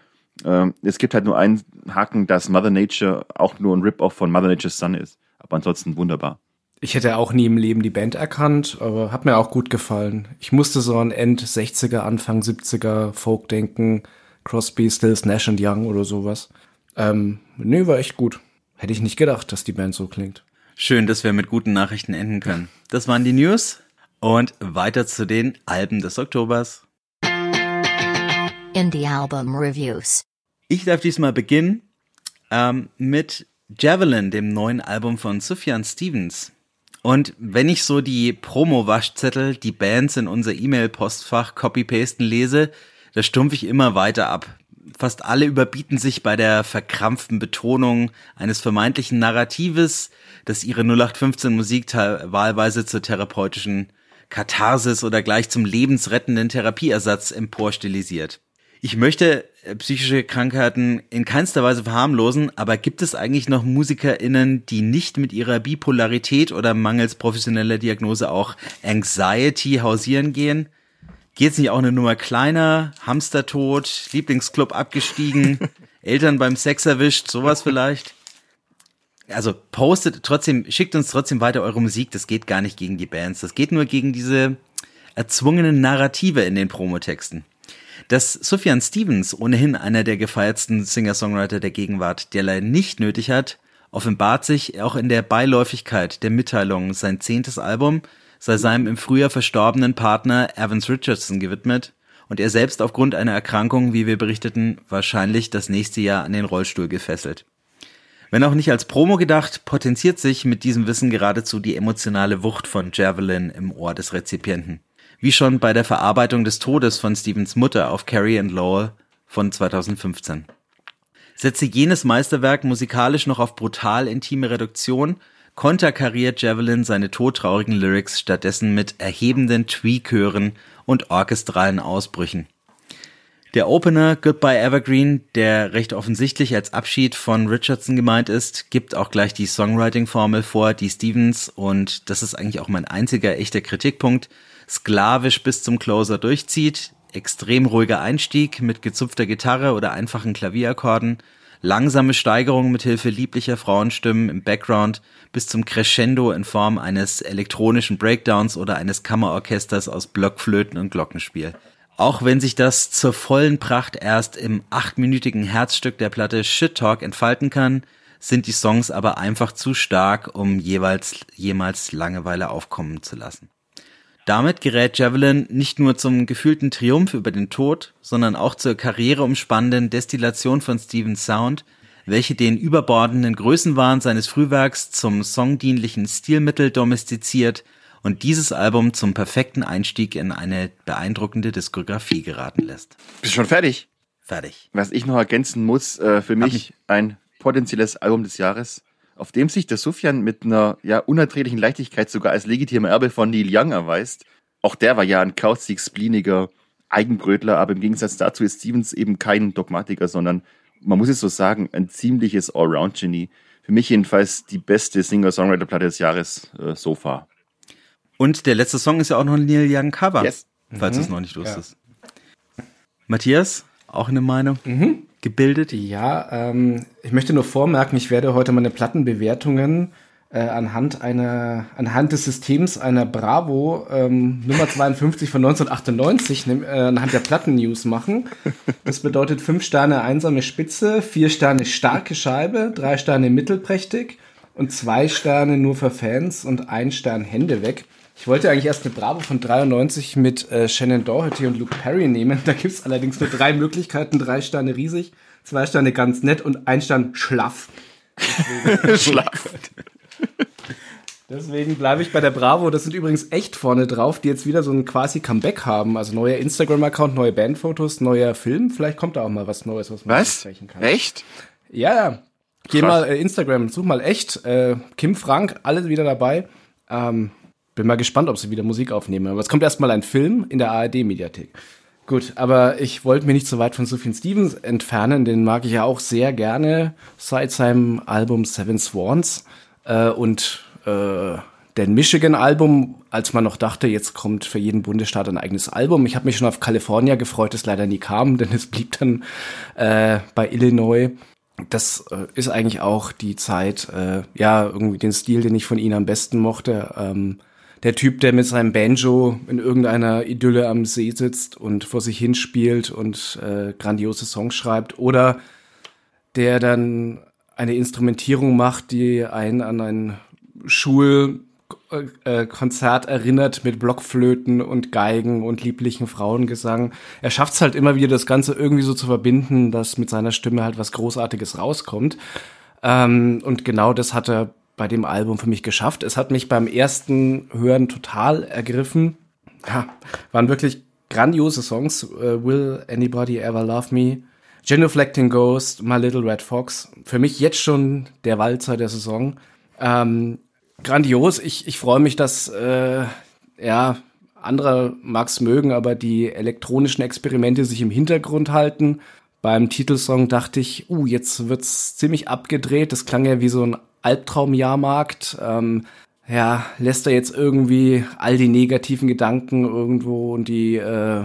Ähm, es gibt halt nur einen Haken, dass Mother Nature auch nur ein Rip-Off von Mother Nature's Son ist. Aber ansonsten wunderbar. Ich hätte auch nie im Leben die Band erkannt, aber hat mir auch gut gefallen. Ich musste so an End 60er, Anfang 70er Folk denken, Crosby, Stills, Nash and Young oder sowas. Ähm, nee, war echt gut. Hätte ich nicht gedacht, dass die Band so klingt. Schön, dass wir mit guten Nachrichten enden können. Das waren die News und weiter zu den Alben des Oktobers. Indie Album Reviews. Ich darf diesmal beginnen ähm, mit Javelin, dem neuen Album von Sufjan Stevens. Und wenn ich so die Promo-Waschzettel, die Bands in unser E-Mail-Postfach copy-pasten lese, da stumpfe ich immer weiter ab. Fast alle überbieten sich bei der verkrampften Betonung eines vermeintlichen Narratives, das ihre 0815 Musik wahlweise zur therapeutischen Katharsis oder gleich zum lebensrettenden Therapieersatz emporstilisiert. Ich möchte äh, psychische Krankheiten in keinster Weise verharmlosen, aber gibt es eigentlich noch MusikerInnen, die nicht mit ihrer Bipolarität oder mangels professioneller Diagnose auch Anxiety hausieren gehen? Geht's nicht auch eine Nummer kleiner? Hamstertod, Lieblingsclub abgestiegen, Eltern beim Sex erwischt, sowas vielleicht? Also postet trotzdem, schickt uns trotzdem weiter eure Musik. Das geht gar nicht gegen die Bands. Das geht nur gegen diese erzwungenen Narrative in den Promotexten. Dass Sufjan Stevens, ohnehin einer der gefeiertsten Singer-Songwriter der Gegenwart, derlei nicht nötig hat, offenbart sich auch in der Beiläufigkeit der Mitteilung, sein zehntes Album sei seinem im Frühjahr verstorbenen Partner Evans Richardson gewidmet und er selbst aufgrund einer Erkrankung, wie wir berichteten, wahrscheinlich das nächste Jahr an den Rollstuhl gefesselt. Wenn auch nicht als Promo gedacht, potenziert sich mit diesem Wissen geradezu die emotionale Wucht von Javelin im Ohr des Rezipienten wie schon bei der Verarbeitung des Todes von Stevens Mutter auf Carrie and Lowell von 2015. Setze jenes Meisterwerk musikalisch noch auf brutal intime Reduktion, konterkariert Javelin seine todtraurigen Lyrics stattdessen mit erhebenden Tweakhören und orchestralen Ausbrüchen. Der Opener Goodbye Evergreen, der recht offensichtlich als Abschied von Richardson gemeint ist, gibt auch gleich die Songwriting-Formel vor, die Stevens, und das ist eigentlich auch mein einziger echter Kritikpunkt, sklavisch bis zum Closer durchzieht. Extrem ruhiger Einstieg mit gezupfter Gitarre oder einfachen Klavierakkorden, langsame Steigerung mit Hilfe lieblicher Frauenstimmen im Background bis zum Crescendo in Form eines elektronischen Breakdowns oder eines Kammerorchesters aus Blockflöten und Glockenspiel. Auch wenn sich das zur vollen Pracht erst im achtminütigen Herzstück der Platte Shit Talk entfalten kann, sind die Songs aber einfach zu stark, um jeweils jemals Langeweile aufkommen zu lassen. Damit gerät Javelin nicht nur zum gefühlten Triumph über den Tod, sondern auch zur karriereumspannenden Destillation von Stevens Sound, welche den überbordenden Größenwahn seines Frühwerks zum songdienlichen Stilmittel domestiziert und dieses Album zum perfekten Einstieg in eine beeindruckende Diskografie geraten lässt. Bist du schon fertig? Fertig. Was ich noch ergänzen muss, äh, für mich ein potenzielles Album des Jahres auf dem sich der Sufjan mit einer ja, unerträglichen Leichtigkeit sogar als legitimer Erbe von Neil Young erweist. Auch der war ja ein kauzig, spleeniger Eigenbrötler, aber im Gegensatz dazu ist Stevens eben kein Dogmatiker, sondern man muss es so sagen, ein ziemliches Allround-Genie. Für mich jedenfalls die beste Singer-Songwriter-Platte des Jahres äh, so far. Und der letzte Song ist ja auch noch ein Neil Young Cover, yes. falls mhm. du es noch nicht wusstest. Ja. Matthias, auch eine Meinung? Mhm gebildet? Ja, ähm, ich möchte nur vormerken, ich werde heute meine Plattenbewertungen äh, anhand einer, anhand des Systems einer Bravo ähm, Nummer 52 von 1998 äh, anhand der Platten-News machen. Das bedeutet fünf Sterne einsame Spitze, vier Sterne starke Scheibe, drei Sterne mittelprächtig und zwei Sterne nur für Fans und ein Stern Hände weg. Ich wollte eigentlich erst eine Bravo von 93 mit äh, Shannon Doherty und Luke Perry nehmen. Da gibt's allerdings nur drei Möglichkeiten. Drei Sterne riesig, zwei Sterne ganz nett und ein Stern schlaff. schlaff. Deswegen bleibe ich bei der Bravo. Das sind übrigens echt vorne drauf, die jetzt wieder so ein quasi Comeback haben. Also neuer Instagram-Account, neue Bandfotos, neuer Film. Vielleicht kommt da auch mal was Neues, was man was? sprechen kann. Echt? Ja, ja. Geh mal äh, Instagram, such mal echt. Äh, Kim Frank, alle wieder dabei. Ähm, bin mal gespannt, ob sie wieder Musik aufnehmen. Aber es kommt erstmal ein Film in der ARD-Mediathek. Gut, aber ich wollte mich nicht so weit von Sufjan Stevens entfernen. Den mag ich ja auch sehr gerne seit seinem Album Seven Swans. Äh, und äh, der Michigan-Album, als man noch dachte, jetzt kommt für jeden Bundesstaat ein eigenes Album. Ich habe mich schon auf California gefreut, das leider nie kam, denn es blieb dann äh, bei Illinois. Das äh, ist eigentlich auch die Zeit, äh, ja, irgendwie den Stil, den ich von ihnen am besten mochte. Ähm, der Typ, der mit seinem Banjo in irgendeiner Idylle am See sitzt und vor sich hinspielt und äh, grandiose Songs schreibt oder der dann eine Instrumentierung macht, die einen an ein Schul Konzert erinnert mit Blockflöten und Geigen und lieblichen Frauengesang. Er schafft es halt immer wieder, das Ganze irgendwie so zu verbinden, dass mit seiner Stimme halt was Großartiges rauskommt. Ähm, und genau das hat er bei dem Album für mich geschafft. Es hat mich beim ersten Hören total ergriffen. Ja, waren wirklich grandiose Songs. Uh, Will Anybody Ever Love Me? Genuflecting Ghost, My Little Red Fox. Für mich jetzt schon der Walzer der Saison. Ähm, grandios. Ich, ich freue mich, dass äh, ja andere mag's mögen, aber die elektronischen Experimente sich im Hintergrund halten. Beim Titelsong dachte ich, uh, jetzt wird's ziemlich abgedreht. Das klang ja wie so ein Albtraumjahrmarkt. Ähm, ja, lässt er jetzt irgendwie all die negativen Gedanken irgendwo und die äh,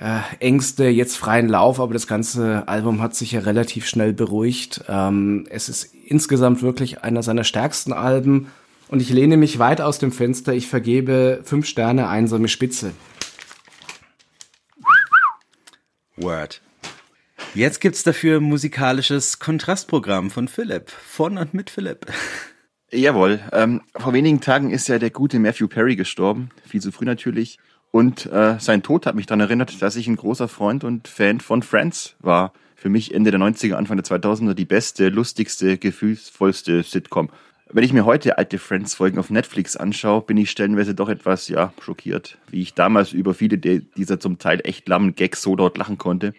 äh, Ängste jetzt freien Lauf, aber das ganze Album hat sich ja relativ schnell beruhigt. Ähm, es ist insgesamt wirklich einer seiner stärksten Alben und ich lehne mich weit aus dem Fenster. Ich vergebe fünf Sterne, einsame Spitze. Word. Jetzt gibt's dafür musikalisches Kontrastprogramm von Philipp. Von und mit Philipp. Jawohl. Ähm, vor wenigen Tagen ist ja der gute Matthew Perry gestorben. Viel zu früh natürlich. Und äh, sein Tod hat mich daran erinnert, dass ich ein großer Freund und Fan von Friends war. Für mich Ende der 90er, Anfang der 2000er die beste, lustigste, gefühlsvollste Sitcom. Wenn ich mir heute alte Friends-Folgen auf Netflix anschaue, bin ich stellenweise doch etwas, ja, schockiert, wie ich damals über viele dieser zum Teil echt lammen Gags so dort lachen konnte.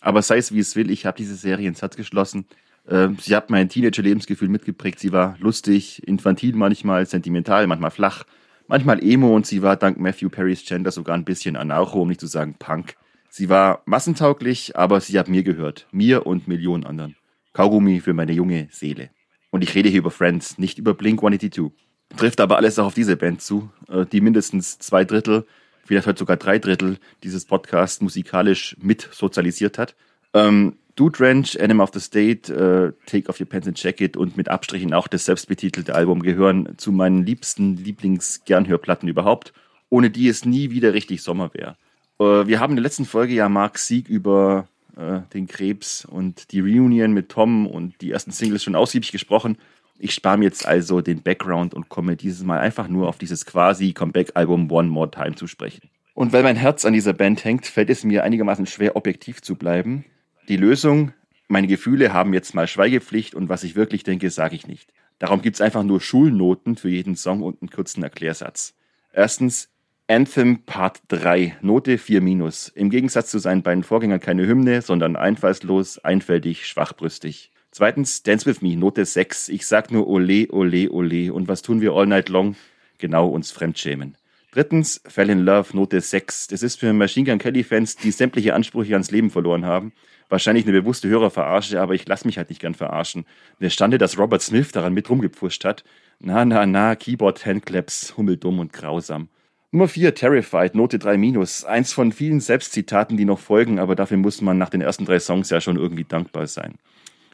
Aber sei es wie es will, ich habe diese Serie ins Herz geschlossen. Äh, sie hat mein Teenager-Lebensgefühl mitgeprägt. Sie war lustig, infantil manchmal, sentimental, manchmal flach, manchmal emo und sie war dank Matthew Perrys Gender sogar ein bisschen anarcho, um nicht zu sagen Punk. Sie war massentauglich, aber sie hat mir gehört. Mir und Millionen anderen. Kaugummi für meine junge Seele. Und ich rede hier über Friends, nicht über Blink 182. Trifft aber alles auch auf diese Band zu, äh, die mindestens zwei Drittel, vielleicht heute sogar drei Drittel dieses Podcasts musikalisch mit sozialisiert hat. Ähm, Dude Ranch, Animal of the State, äh, Take Off Your Pants and Jacket und mit Abstrichen auch das selbstbetitelte Album gehören zu meinen liebsten Lieblings-Gernhörplatten überhaupt, ohne die es nie wieder richtig Sommer wäre. Äh, wir haben in der letzten Folge ja Mark Sieg über äh, den Krebs und die Reunion mit Tom und die ersten Singles schon ausgiebig gesprochen. Ich spare mir jetzt also den Background und komme dieses Mal einfach nur auf dieses quasi Comeback-Album One More Time zu sprechen. Und weil mein Herz an dieser Band hängt, fällt es mir einigermaßen schwer, objektiv zu bleiben. Die Lösung, meine Gefühle haben jetzt mal Schweigepflicht und was ich wirklich denke, sage ich nicht. Darum gibt's einfach nur Schulnoten für jeden Song und einen kurzen Erklärsatz. Erstens, Anthem Part 3, Note 4 minus. Im Gegensatz zu seinen beiden Vorgängern keine Hymne, sondern einfallslos, einfältig, schwachbrüstig. Zweitens, Dance With Me, Note 6. Ich sag nur Ole, Ole, Ole. Und was tun wir all night long? Genau uns fremdschämen. Drittens, Fell in Love, Note 6. Das ist für Machine Gun Kelly-Fans, die sämtliche Ansprüche ans Leben verloren haben wahrscheinlich eine bewusste Hörerverarsche, aber ich lasse mich halt nicht gern verarschen. Der Stande, dass Robert Smith daran mit rumgepfuscht hat. Na, na, na, Keyboard Handclaps, hummeldumm und grausam. Nummer 4, Terrified, Note 3 minus. Eins von vielen Selbstzitaten, die noch folgen, aber dafür muss man nach den ersten drei Songs ja schon irgendwie dankbar sein.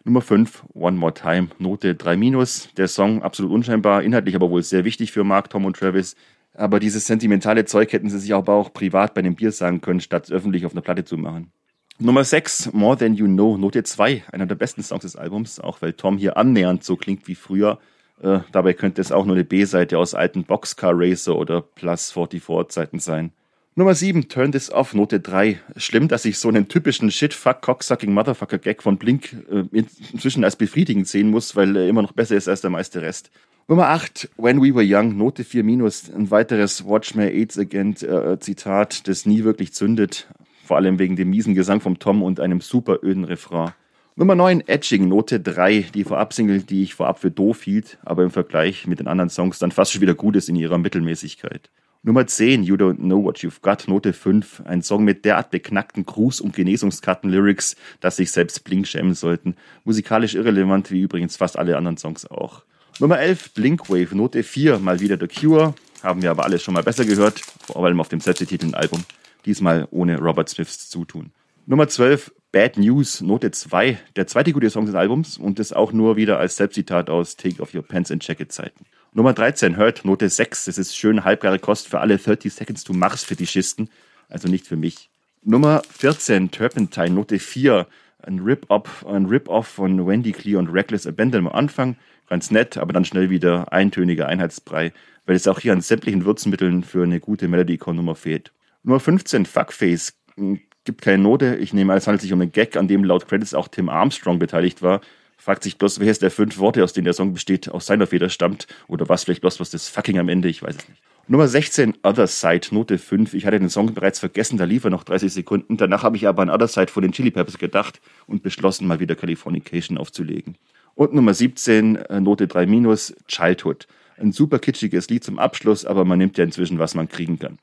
Nummer 5, One More Time, Note 3 minus. Der Song absolut unscheinbar, inhaltlich aber wohl sehr wichtig für Mark, Tom und Travis. Aber dieses sentimentale Zeug hätten sie sich aber auch privat bei einem Bier sagen können, statt öffentlich auf einer Platte zu machen. Nummer 6, More Than You Know, Note 2, einer der besten Songs des Albums, auch weil Tom hier annähernd so klingt wie früher. Äh, dabei könnte es auch nur eine B-Seite aus alten Boxcar Racer oder Plus 44 Zeiten sein. Nummer 7, Turn This Off, Note 3. Schlimm, dass ich so einen typischen Shit-Fuck, Cocksucking Motherfucker-Gag von Blink äh, inzwischen als befriedigend sehen muss, weil er immer noch besser ist als der meiste Rest. Nummer 8, When We Were Young, Note 4 minus, ein weiteres Watch My AIDS Again äh, Zitat, das nie wirklich zündet, vor allem wegen dem miesen Gesang vom Tom und einem super öden Refrain. Nummer 9, Edging, Note 3, die Vorab-Single, die ich vorab für doof hielt, aber im Vergleich mit den anderen Songs dann fast schon wieder gut ist in ihrer Mittelmäßigkeit. Nummer 10, You Don't Know What You've Got, Note 5, ein Song mit derart beknackten Gruß- und Genesungskarten-Lyrics, dass sich selbst Blink schämen sollten. Musikalisch irrelevant, wie übrigens fast alle anderen Songs auch. Nummer 11, Blinkwave, Note 4, mal wieder The Cure, haben wir aber alles schon mal besser gehört, vor allem auf dem selbsttitelnden Album diesmal ohne Robert Smiths Zutun. Nummer 12, Bad News, Note 2, der zweite gute Song des Albums und das auch nur wieder als Selbstzitat aus Take Off Your Pants and Jacket Zeiten. Nummer 13, Hurt, Note 6, das ist schön halbgare Kost für alle 30 Seconds to Mars Fetischisten, also nicht für mich. Nummer 14, Turpentine, Note 4, ein Rip-Off Rip von Wendy Clear und Reckless Abandon am Anfang, ganz nett, aber dann schnell wieder eintöniger Einheitsbrei, weil es auch hier an sämtlichen Würzmitteln für eine gute Melody-Core-Nummer fehlt. Nummer 15, Fuckface, hm, gibt keine Note. Ich nehme an, es handelt sich um einen Gag, an dem laut Credits auch Tim Armstrong beteiligt war. Fragt sich bloß, welches der fünf Worte, aus denen der Song besteht, aus seiner Feder stammt. Oder was vielleicht bloß was das Fucking am Ende, ich weiß es nicht. Nummer 16, Other Side, Note 5. Ich hatte den Song bereits vergessen, da lief er noch 30 Sekunden. Danach habe ich aber an Other Side von den Chili Peppers gedacht und beschlossen, mal wieder Californication aufzulegen. Und Nummer 17, äh, Note 3 minus, Childhood. Ein super kitschiges Lied zum Abschluss, aber man nimmt ja inzwischen, was man kriegen kann.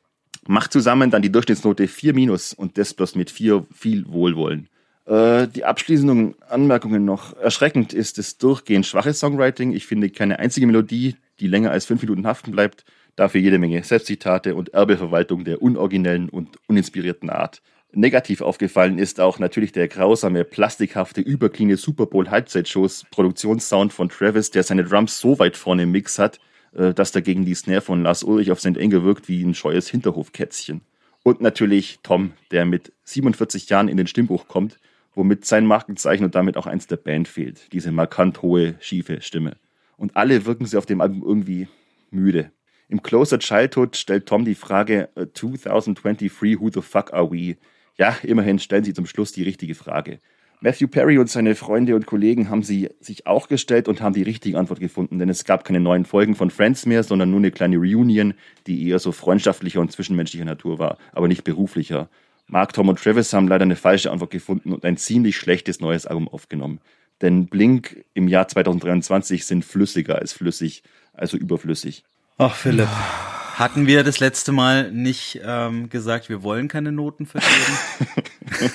Macht zusammen dann die Durchschnittsnote 4 minus und das bloß mit 4 viel Wohlwollen. Äh, die abschließenden Anmerkungen noch. Erschreckend ist das durchgehend schwache Songwriting. Ich finde keine einzige Melodie, die länger als 5 Minuten haften bleibt. Dafür jede Menge Selbstzitate und Erbeverwaltung der unoriginellen und uninspirierten Art. Negativ aufgefallen ist auch natürlich der grausame, plastikhafte, übercleane Super Bowl Halbzeitshows Produktionssound von Travis, der seine Drums so weit vorne im Mix hat, äh, dass dagegen die Snare von Lars Ulrich auf St. Enge wirkt wie ein scheues Hinterhofkätzchen. Und natürlich Tom, der mit 47 Jahren in den Stimmbuch kommt, womit sein Markenzeichen und damit auch eins der Band fehlt. Diese markant hohe, schiefe Stimme. Und alle wirken sie auf dem Album irgendwie müde. Im Closer Childhood stellt Tom die Frage 2023, who the fuck are we? Ja, immerhin stellen sie zum Schluss die richtige Frage. Matthew Perry und seine Freunde und Kollegen haben sie sich auch gestellt und haben die richtige Antwort gefunden, denn es gab keine neuen Folgen von Friends mehr, sondern nur eine kleine Reunion, die eher so freundschaftlicher und zwischenmenschlicher Natur war, aber nicht beruflicher. Mark, Tom und Travis haben leider eine falsche Antwort gefunden und ein ziemlich schlechtes neues Album aufgenommen. Denn Blink im Jahr 2023 sind flüssiger als flüssig, also überflüssig. Ach, Philipp. Hatten wir das letzte Mal nicht ähm, gesagt, wir wollen keine Noten vergeben?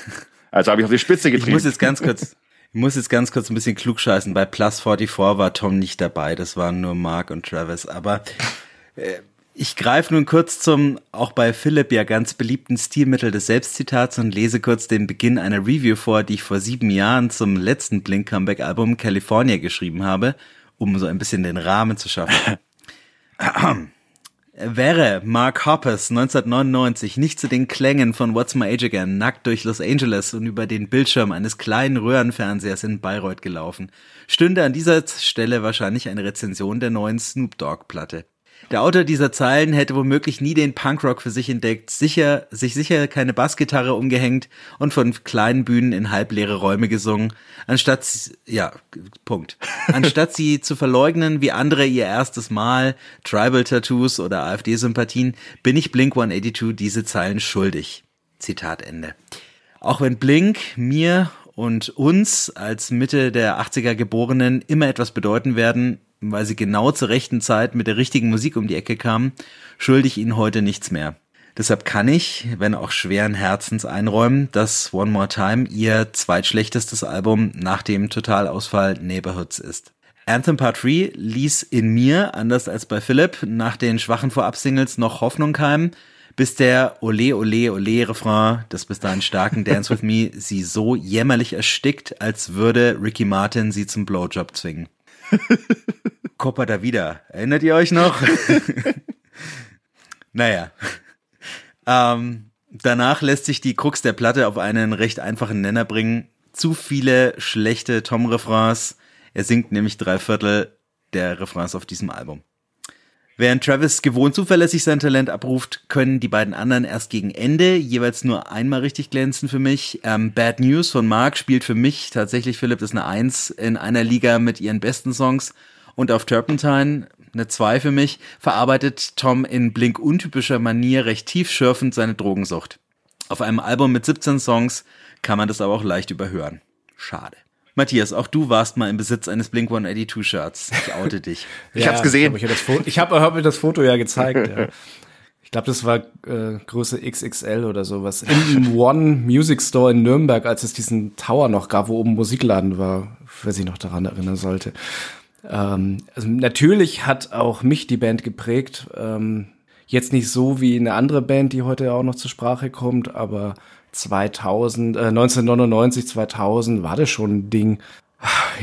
also habe ich auf die Spitze getrieben. Ich muss jetzt ganz kurz, ich muss jetzt ganz kurz ein bisschen klugscheißen. Bei Plus 44 war Tom nicht dabei, das waren nur Mark und Travis. Aber äh, ich greife nun kurz zum auch bei Philipp ja ganz beliebten Stilmittel des Selbstzitats und lese kurz den Beginn einer Review vor, die ich vor sieben Jahren zum letzten Blink Comeback Album California geschrieben habe, um so ein bisschen den Rahmen zu schaffen. Wäre Mark Hoppers 1999 nicht zu den Klängen von What's My Age Again nackt durch Los Angeles und über den Bildschirm eines kleinen Röhrenfernsehers in Bayreuth gelaufen, stünde an dieser Stelle wahrscheinlich eine Rezension der neuen Snoop Dogg Platte. Der Autor dieser Zeilen hätte womöglich nie den Punkrock für sich entdeckt, sicher, sich sicher keine Bassgitarre umgehängt und von kleinen Bühnen in halbleere Räume gesungen, anstatt, ja, Punkt. Anstatt sie zu verleugnen, wie andere ihr erstes Mal, Tribal-Tattoos oder AfD-Sympathien, bin ich Blink 182 diese Zeilen schuldig. Zitat Ende. Auch wenn Blink mir und uns als Mitte der 80er Geborenen immer etwas bedeuten werden, weil sie genau zur rechten Zeit mit der richtigen Musik um die Ecke kamen, schulde ich ihnen heute nichts mehr. Deshalb kann ich, wenn auch schweren Herzens einräumen, dass One More Time ihr zweitschlechtestes Album nach dem Totalausfall Neighborhoods ist. Anthem Part 3 ließ in mir, anders als bei Philipp, nach den schwachen Vorab-Singles noch Hoffnung keimen, bis der Ole Ole Ole Refrain des bis dahin starken Dance With Me sie so jämmerlich erstickt, als würde Ricky Martin sie zum Blowjob zwingen. Copa da wieder. Erinnert ihr euch noch? naja. Ähm, danach lässt sich die Krux der Platte auf einen recht einfachen Nenner bringen. Zu viele schlechte Tom-Refrains. Er singt nämlich drei Viertel der Refrains auf diesem Album. Während Travis gewohnt zuverlässig sein Talent abruft, können die beiden anderen erst gegen Ende jeweils nur einmal richtig glänzen für mich. Ähm, Bad News von Mark spielt für mich tatsächlich, Philipp, ist eine Eins in einer Liga mit ihren besten Songs. Und auf Turpentine, eine Zwei für mich, verarbeitet Tom in Blink untypischer Manier recht tiefschürfend seine Drogensucht. Auf einem Album mit 17 Songs kann man das aber auch leicht überhören. Schade. Matthias, auch du warst mal im Besitz eines Blink 182 Shirts. Ich oute dich. ich ja, hab's gesehen. Ich habe ich hab, hab mir das Foto ja gezeigt. Ja. Ich glaube, das war äh, Größe XXL oder sowas. Im One Music Store in Nürnberg, als es diesen Tower noch gab, wo oben Musikladen war, wer sich noch daran erinnern sollte. Ähm, also natürlich hat auch mich die Band geprägt. Ähm, jetzt nicht so wie eine andere Band, die heute auch noch zur Sprache kommt, aber 2000, äh, 1999, 2000 war das schon ein Ding.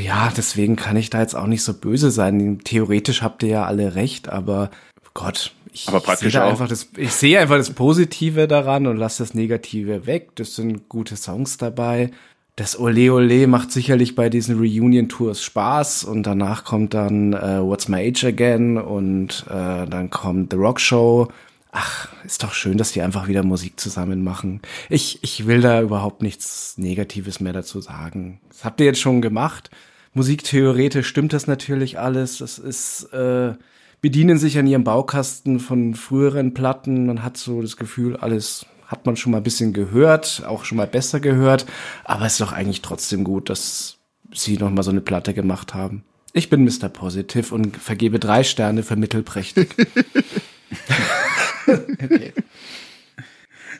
Ja, deswegen kann ich da jetzt auch nicht so böse sein. Theoretisch habt ihr ja alle recht, aber Gott, ich, ich sehe einfach das, ich sehe einfach das Positive daran und lasse das Negative weg. Das sind gute Songs dabei. das Ole Ole macht sicherlich bei diesen Reunion-Tours Spaß und danach kommt dann äh, What's My Age Again und äh, dann kommt The Rock Show. Ach, ist doch schön, dass die einfach wieder Musik zusammen machen. Ich, ich will da überhaupt nichts Negatives mehr dazu sagen. Das habt ihr jetzt schon gemacht. Musiktheoretisch stimmt das natürlich alles. Das ist, äh, bedienen sich an ihrem Baukasten von früheren Platten. Man hat so das Gefühl, alles hat man schon mal ein bisschen gehört, auch schon mal besser gehört, aber es ist doch eigentlich trotzdem gut, dass sie noch mal so eine Platte gemacht haben. Ich bin Mr. Positive und vergebe drei Sterne für mittelprächtig. okay.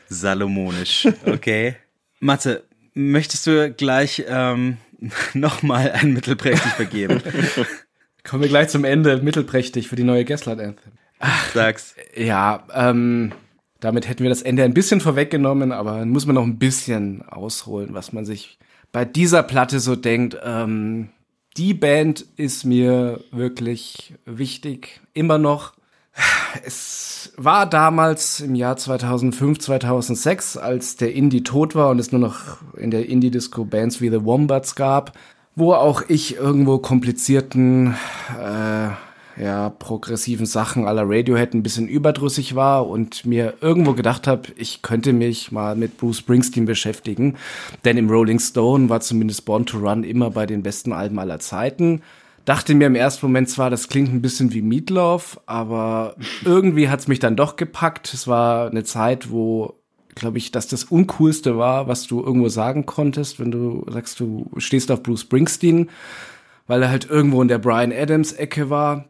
Salomonisch, okay. Mathe, möchtest du gleich ähm, nochmal ein mittelprächtig vergeben? Kommen wir gleich zum Ende, mittelprächtig für die neue Gaslight Anthem. Ach, Sag's. Ja, ähm, damit hätten wir das Ende ein bisschen vorweggenommen, aber muss man noch ein bisschen ausholen, was man sich bei dieser Platte so denkt. Ähm, die Band ist mir wirklich wichtig, immer noch. Es war damals im Jahr 2005, 2006, als der Indie tot war und es nur noch in der Indie-Disco Bands wie The Wombats gab, wo auch ich irgendwo komplizierten äh, ja, progressiven Sachen aller Radiohead ein bisschen überdrüssig war und mir irgendwo gedacht habe, ich könnte mich mal mit Bruce Springsteen beschäftigen. Denn im Rolling Stone war zumindest Born to Run immer bei den besten Alben aller Zeiten. Dachte mir im ersten Moment zwar, das klingt ein bisschen wie Meatloaf, aber irgendwie hat's mich dann doch gepackt. Es war eine Zeit, wo glaube ich, dass das Uncoolste war, was du irgendwo sagen konntest, wenn du sagst, du stehst auf Bruce Springsteen, weil er halt irgendwo in der Brian Adams Ecke war.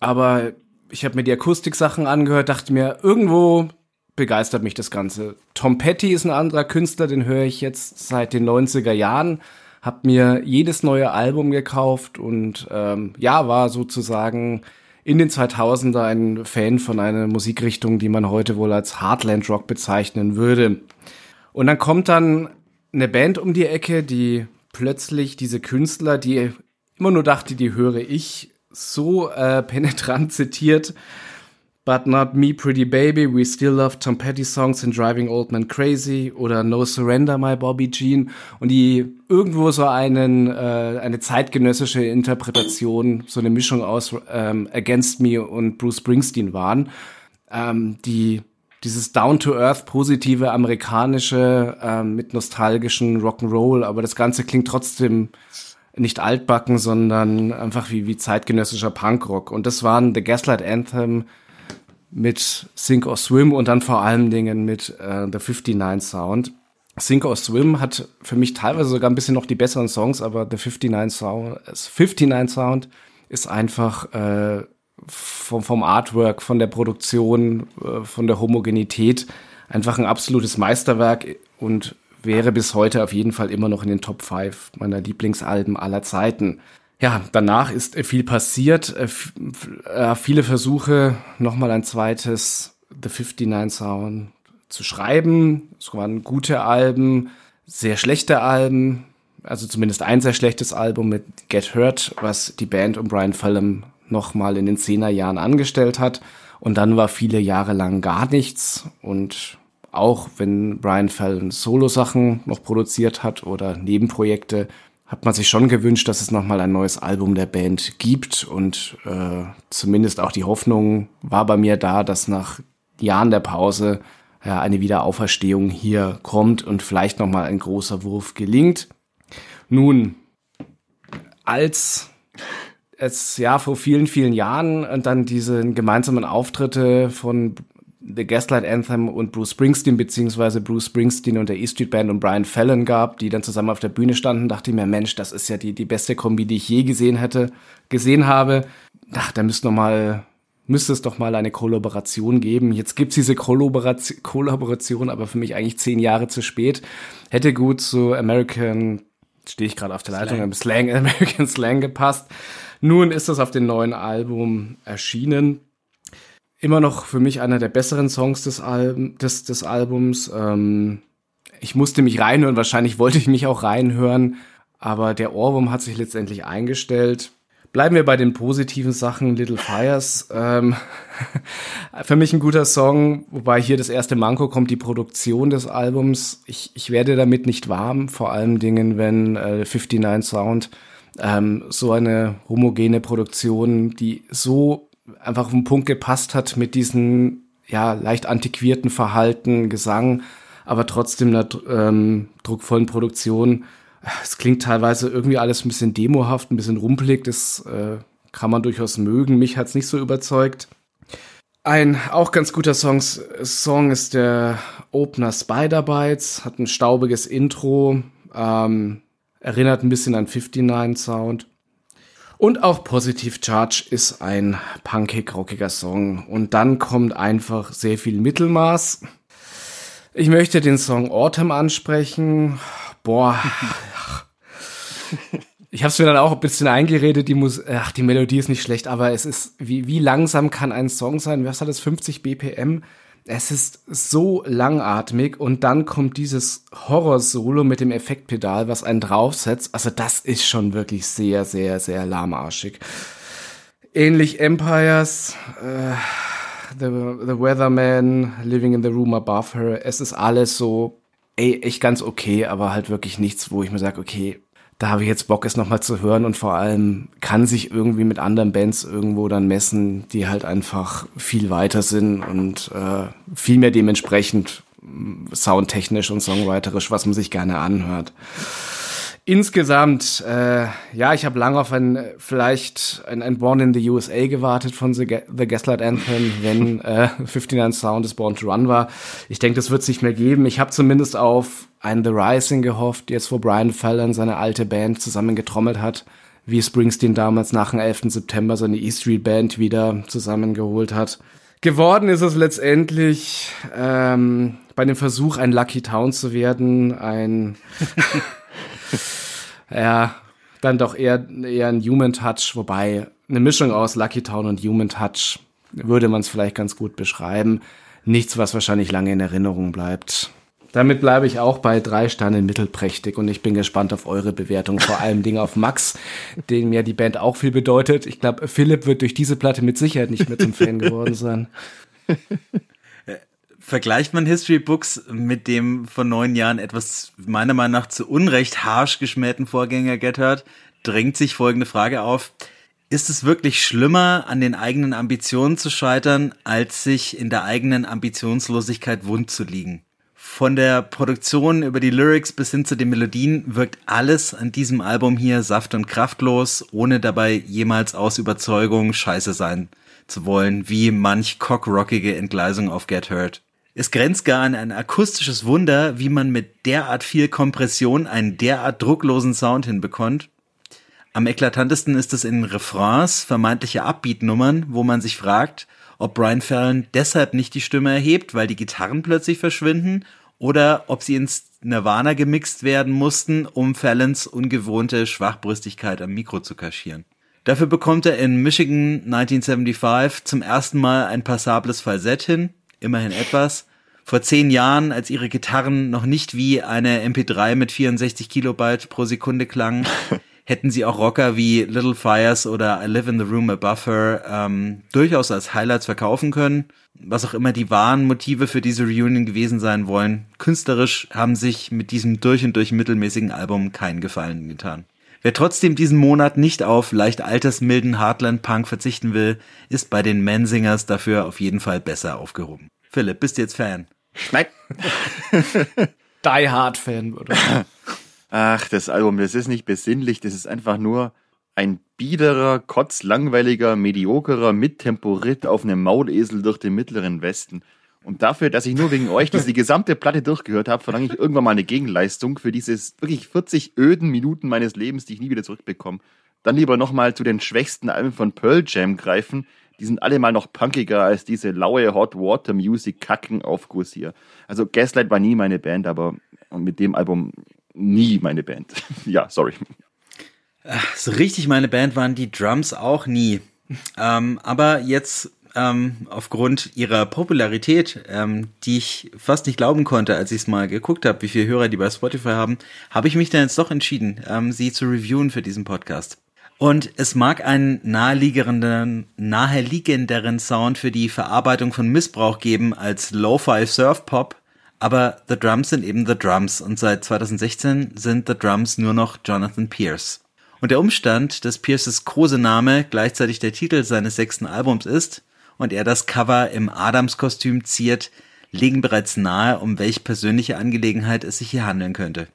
Aber ich habe mir die Akustiksachen angehört, dachte mir, irgendwo begeistert mich das Ganze. Tom Petty ist ein anderer Künstler, den höre ich jetzt seit den 90er Jahren. Hab mir jedes neue Album gekauft und ähm, ja, war sozusagen in den 2000er ein Fan von einer Musikrichtung, die man heute wohl als Heartland Rock bezeichnen würde. Und dann kommt dann eine Band um die Ecke, die plötzlich diese Künstler, die immer nur dachte, die höre ich, so äh, penetrant zitiert. But not me, pretty baby. We still love Tom Petty songs and Driving Old Man Crazy oder No Surrender, my Bobby Jean. Und die irgendwo so einen äh, eine zeitgenössische Interpretation, so eine Mischung aus ähm, Against Me und Bruce Springsteen waren, ähm, die dieses down-to-earth positive amerikanische ähm, mit nostalgischen Rock'n'Roll, aber das Ganze klingt trotzdem nicht altbacken, sondern einfach wie, wie zeitgenössischer Punkrock. Und das waren The Gaslight Anthem mit Sink or Swim und dann vor allen Dingen mit äh, The 59 Sound. Sink or Swim hat für mich teilweise sogar ein bisschen noch die besseren Songs, aber The 59 Sound, 59 Sound ist einfach äh, vom, vom Artwork, von der Produktion, äh, von der Homogenität einfach ein absolutes Meisterwerk und wäre bis heute auf jeden Fall immer noch in den Top 5 meiner Lieblingsalben aller Zeiten. Ja, danach ist viel passiert. Äh, äh, viele Versuche, nochmal ein zweites The 59 Sound zu schreiben. Es waren gute Alben, sehr schlechte Alben. Also zumindest ein sehr schlechtes Album mit Get Hurt, was die Band um Brian Fallon nochmal in den Zehnerjahren angestellt hat. Und dann war viele Jahre lang gar nichts. Und auch wenn Brian Fallon Solo-Sachen noch produziert hat oder Nebenprojekte, hat man sich schon gewünscht, dass es nochmal ein neues Album der Band gibt. Und äh, zumindest auch die Hoffnung war bei mir da, dass nach Jahren der Pause ja, eine Wiederauferstehung hier kommt und vielleicht nochmal ein großer Wurf gelingt. Nun, als es ja vor vielen, vielen Jahren und dann diese gemeinsamen Auftritte von The Gaslight Anthem und Bruce Springsteen, beziehungsweise Bruce Springsteen und der E Street Band und Brian Fallon gab, die dann zusammen auf der Bühne standen, dachte ich mir, Mensch, das ist ja die, die beste Kombi, die ich je gesehen hätte, gesehen habe. Ach, da müsste noch mal, müsste es doch mal eine Kollaboration geben. Jetzt gibt's diese Kollaboration, Kollaboration, aber für mich eigentlich zehn Jahre zu spät. Hätte gut zu American, stehe ich gerade auf der Leitung, Slang. Slang, American Slang gepasst. Nun ist das auf dem neuen Album erschienen immer noch für mich einer der besseren Songs des, Alb des, des Albums. Ähm, ich musste mich reinhören, wahrscheinlich wollte ich mich auch reinhören, aber der Ohrwurm hat sich letztendlich eingestellt. Bleiben wir bei den positiven Sachen, Little Fires. Ähm, für mich ein guter Song, wobei hier das erste Manko kommt, die Produktion des Albums. Ich, ich werde damit nicht warm, vor allen Dingen, wenn äh, 59 Sound ähm, so eine homogene Produktion, die so einfach auf den Punkt gepasst hat mit diesen ja leicht antiquierten Verhalten, Gesang, aber trotzdem einer ähm, druckvollen Produktion. Es klingt teilweise irgendwie alles ein bisschen demohaft, ein bisschen rumpelig. Das äh, kann man durchaus mögen. Mich hat's nicht so überzeugt. Ein auch ganz guter Song, Song ist der Opener Spider Bites, hat ein staubiges Intro, ähm, erinnert ein bisschen an 59 Sound. Und auch Positive Charge ist ein punkig, rockiger Song. Und dann kommt einfach sehr viel Mittelmaß. Ich möchte den Song Autumn ansprechen. Boah. Ich habe es mir dann auch ein bisschen eingeredet, die Mus ach, die Melodie ist nicht schlecht, aber es ist, wie, wie langsam kann ein Song sein? Was hat das? 50 BPM? Es ist so langatmig und dann kommt dieses Horror-Solo mit dem Effektpedal, was einen draufsetzt. Also das ist schon wirklich sehr, sehr, sehr lahmarschig. Ähnlich Empires, äh, the, the Weatherman, Living in the Room Above Her. Es ist alles so, ey, echt ganz okay, aber halt wirklich nichts, wo ich mir sage, okay, da habe ich jetzt Bock, es nochmal zu hören und vor allem kann sich irgendwie mit anderen Bands irgendwo dann messen, die halt einfach viel weiter sind und äh, viel mehr dementsprechend soundtechnisch und songwriterisch, was man sich gerne anhört. Insgesamt, äh, ja, ich habe lange auf ein vielleicht ein, ein Born in the USA gewartet von The, the Gaslight Anthem, wenn äh, 59 Sound is Born to Run war. Ich denke, das wird es nicht mehr geben. Ich habe zumindest auf ein The Rising gehofft, jetzt wo Brian Fallon seine alte Band zusammengetrommelt hat, wie Springsteen damals nach dem 11. September seine E Street Band wieder zusammengeholt hat. Geworden ist es letztendlich ähm, bei dem Versuch, ein Lucky Town zu werden, ein ja, dann doch eher, eher ein Human Touch, wobei eine Mischung aus Lucky Town und Human Touch würde man es vielleicht ganz gut beschreiben. Nichts, was wahrscheinlich lange in Erinnerung bleibt. Damit bleibe ich auch bei drei Sternen mittelprächtig und ich bin gespannt auf eure Bewertung, vor allem Dingen auf Max, den mir die Band auch viel bedeutet. Ich glaube, Philipp wird durch diese Platte mit Sicherheit nicht mehr zum Fan geworden sein. Vergleicht man History Books mit dem vor neun Jahren etwas meiner Meinung nach zu Unrecht harsch geschmähten Vorgänger Get Hurt, drängt sich folgende Frage auf. Ist es wirklich schlimmer, an den eigenen Ambitionen zu scheitern, als sich in der eigenen Ambitionslosigkeit wund zu liegen? Von der Produktion über die Lyrics bis hin zu den Melodien wirkt alles an diesem Album hier saft- und kraftlos, ohne dabei jemals aus Überzeugung scheiße sein zu wollen, wie manch cockrockige Entgleisung auf Get Hurt. Es grenzt gar an ein akustisches Wunder, wie man mit derart viel Kompression einen derart drucklosen Sound hinbekommt. Am eklatantesten ist es in Refrains, vermeintliche Upbeat-Nummern, wo man sich fragt, ob Brian Fallon deshalb nicht die Stimme erhebt, weil die Gitarren plötzlich verschwinden, oder ob sie ins Nirvana gemixt werden mussten, um Fallons ungewohnte Schwachbrüstigkeit am Mikro zu kaschieren. Dafür bekommt er in Michigan 1975 zum ersten Mal ein passables Falsett hin, immerhin etwas. Vor zehn Jahren, als ihre Gitarren noch nicht wie eine MP3 mit 64 Kilobyte pro Sekunde klangen, hätten sie auch Rocker wie Little Fires oder I Live in the Room Above Her ähm, durchaus als Highlights verkaufen können. Was auch immer die wahren Motive für diese Reunion gewesen sein wollen. Künstlerisch haben sich mit diesem durch und durch mittelmäßigen Album keinen Gefallen getan. Wer trotzdem diesen Monat nicht auf leicht altersmilden Heartland Punk verzichten will, ist bei den Mansingers dafür auf jeden Fall besser aufgehoben. Philipp, bist du jetzt Fan? Nein. Die Hard Fan, oder? Ach, das Album, das ist nicht besinnlich, das ist einfach nur ein biederer, kotzlangweiliger, mediokerer Mittemporit auf einem Maulesel durch den mittleren Westen. Und dafür, dass ich nur wegen euch diese gesamte Platte durchgehört habe, verlange ich irgendwann mal eine Gegenleistung für dieses wirklich 40 öden Minuten meines Lebens, die ich nie wieder zurückbekomme. Dann lieber nochmal zu den schwächsten Alben von Pearl Jam greifen. Die sind alle mal noch punkiger als diese laue Hot Water Music Kacken Aufguss hier. Also Gaslight war nie meine Band, aber mit dem Album nie meine Band. ja, sorry. So richtig meine Band waren die Drums auch nie. Ähm, aber jetzt ähm, aufgrund ihrer Popularität, ähm, die ich fast nicht glauben konnte, als ich es mal geguckt habe, wie viele Hörer die bei Spotify haben, habe ich mich dann jetzt doch entschieden, ähm, sie zu reviewen für diesen Podcast. Und es mag einen naheliegenden, naheliegenderen Sound für die Verarbeitung von Missbrauch geben als Lo-Fi Surf Pop, aber The Drums sind eben The Drums und seit 2016 sind The Drums nur noch Jonathan Pierce. Und der Umstand, dass Pierces Kosename gleichzeitig der Titel seines sechsten Albums ist und er das Cover im Adams-Kostüm ziert, legen bereits nahe, um welche persönliche Angelegenheit es sich hier handeln könnte.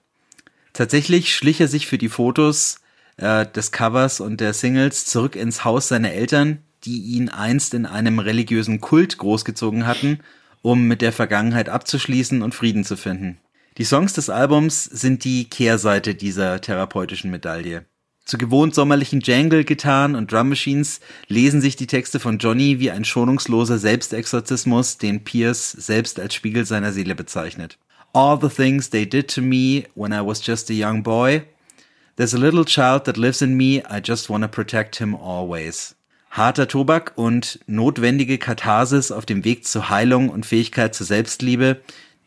Tatsächlich schlich er sich für die Fotos äh, des Covers und der Singles zurück ins Haus seiner Eltern, die ihn einst in einem religiösen Kult großgezogen hatten, um mit der Vergangenheit abzuschließen und Frieden zu finden. Die Songs des Albums sind die Kehrseite dieser therapeutischen Medaille. Zu gewohnt sommerlichen Jangle-Gitarren und Drum Machines lesen sich die Texte von Johnny wie ein schonungsloser Selbstexorzismus, den Pierce selbst als Spiegel seiner Seele bezeichnet. All the things they did to me when I was just a young boy. There's a little child that lives in me, I just wanna protect him always. Harter Tobak und notwendige Katharsis auf dem Weg zur Heilung und Fähigkeit zur Selbstliebe,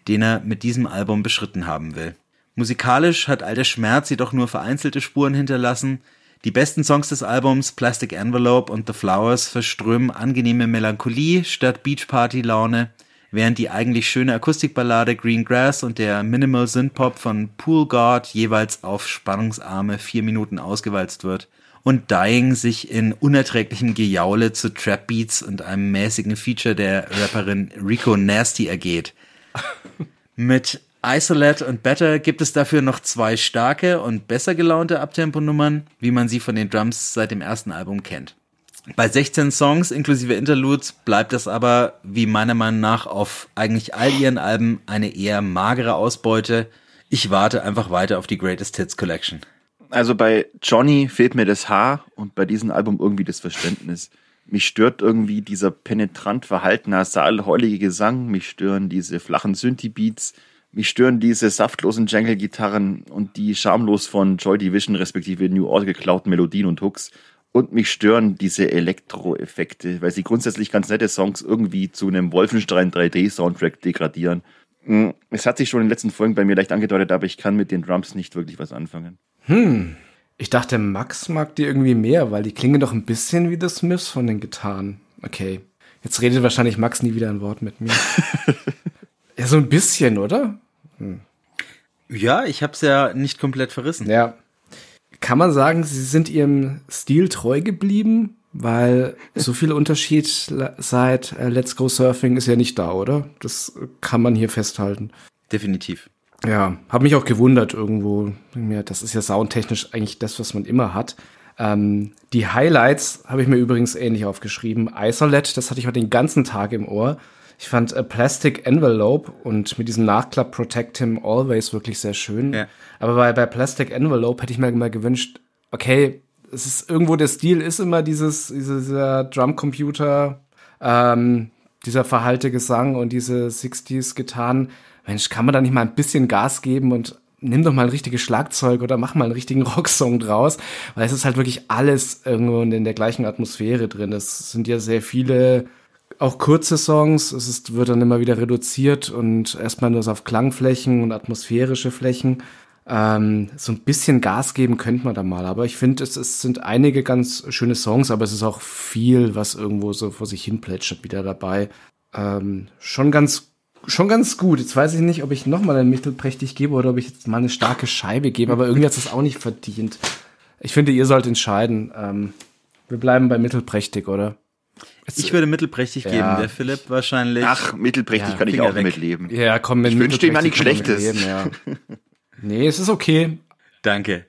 den er mit diesem Album beschritten haben will. Musikalisch hat Alter Schmerz jedoch nur vereinzelte Spuren hinterlassen. Die besten Songs des Albums Plastic Envelope und The Flowers verströmen angenehme Melancholie statt Beachparty-Laune, während die eigentlich schöne Akustikballade Green Grass und der Minimal Synthpop von Pool God jeweils auf spannungsarme vier Minuten ausgewalzt wird und Dying sich in unerträglichem Gejaule zu Trap Beats und einem mäßigen Feature der Rapperin Rico Nasty ergeht. Mit Isolate und Better gibt es dafür noch zwei starke und besser gelaunte Abtempo-Nummern, wie man sie von den Drums seit dem ersten Album kennt. Bei 16 Songs inklusive Interludes bleibt es aber, wie meiner Meinung nach, auf eigentlich all ihren Alben eine eher magere Ausbeute. Ich warte einfach weiter auf die Greatest Hits Collection. Also bei Johnny fehlt mir das Haar und bei diesem Album irgendwie das Verständnis. Mich stört irgendwie dieser penetrant verhalten nasal-heulige Gesang, mich stören diese flachen Synthi-Beats, mich stören diese saftlosen Jangle-Gitarren und die schamlos von Joy Division respektive New Order geklauten Melodien und Hooks. Und mich stören diese Elektro-Effekte, weil sie grundsätzlich ganz nette Songs irgendwie zu einem Wolfenstein 3D-Soundtrack degradieren. Hm, es hat sich schon in den letzten Folgen bei mir leicht angedeutet, aber ich kann mit den Drums nicht wirklich was anfangen. Hm. Ich dachte, Max mag die irgendwie mehr, weil die klingen doch ein bisschen wie The Smiths von den Gitarren. Okay. Jetzt redet wahrscheinlich Max nie wieder ein Wort mit mir. Ja, so ein bisschen, oder? Hm. Ja, ich hab's ja nicht komplett verrissen. Ja. Kann man sagen, sie sind ihrem Stil treu geblieben? Weil so viel Unterschied seit äh, Let's Go Surfing ist ja nicht da, oder? Das kann man hier festhalten. Definitiv. Ja, habe mich auch gewundert irgendwo. Das ist ja soundtechnisch eigentlich das, was man immer hat. Ähm, die Highlights habe ich mir übrigens ähnlich aufgeschrieben. Isolate, das hatte ich heute den ganzen Tag im Ohr. Ich fand A Plastic Envelope und mit diesem Nachklapp Protect Him Always wirklich sehr schön. Ja. Aber bei, bei Plastic Envelope hätte ich mir mal gewünscht, okay, es ist irgendwo der Stil ist immer dieses, dieser Drumcomputer, ähm, dieser verhalte Gesang und diese 60s Gitarren. Mensch, kann man da nicht mal ein bisschen Gas geben und nimm doch mal ein richtiges Schlagzeug oder mach mal einen richtigen Rocksong draus, weil es ist halt wirklich alles irgendwo in der gleichen Atmosphäre drin. Es sind ja sehr viele auch kurze Songs. Es ist, wird dann immer wieder reduziert und erstmal nur auf Klangflächen und atmosphärische Flächen. Ähm, so ein bisschen Gas geben könnte man da mal. Aber ich finde, es, es sind einige ganz schöne Songs, aber es ist auch viel, was irgendwo so vor sich hin plätschert, wieder dabei. Ähm, schon ganz, schon ganz gut. Jetzt weiß ich nicht, ob ich nochmal ein Mittelprächtig gebe oder ob ich jetzt mal eine starke Scheibe gebe, aber irgendwie hat es auch nicht verdient. Ich finde, ihr sollt entscheiden. Ähm, wir bleiben bei Mittelprächtig, oder? Ich würde mittelprächtig ja. geben, der Philipp wahrscheinlich. Ach, mittelprächtig ja, kann ich auch weg. mitleben. Ja, komm, mit Ich wünsche ihm mal nichts Schlechtes. Leben, ja. nee, es ist okay. Danke.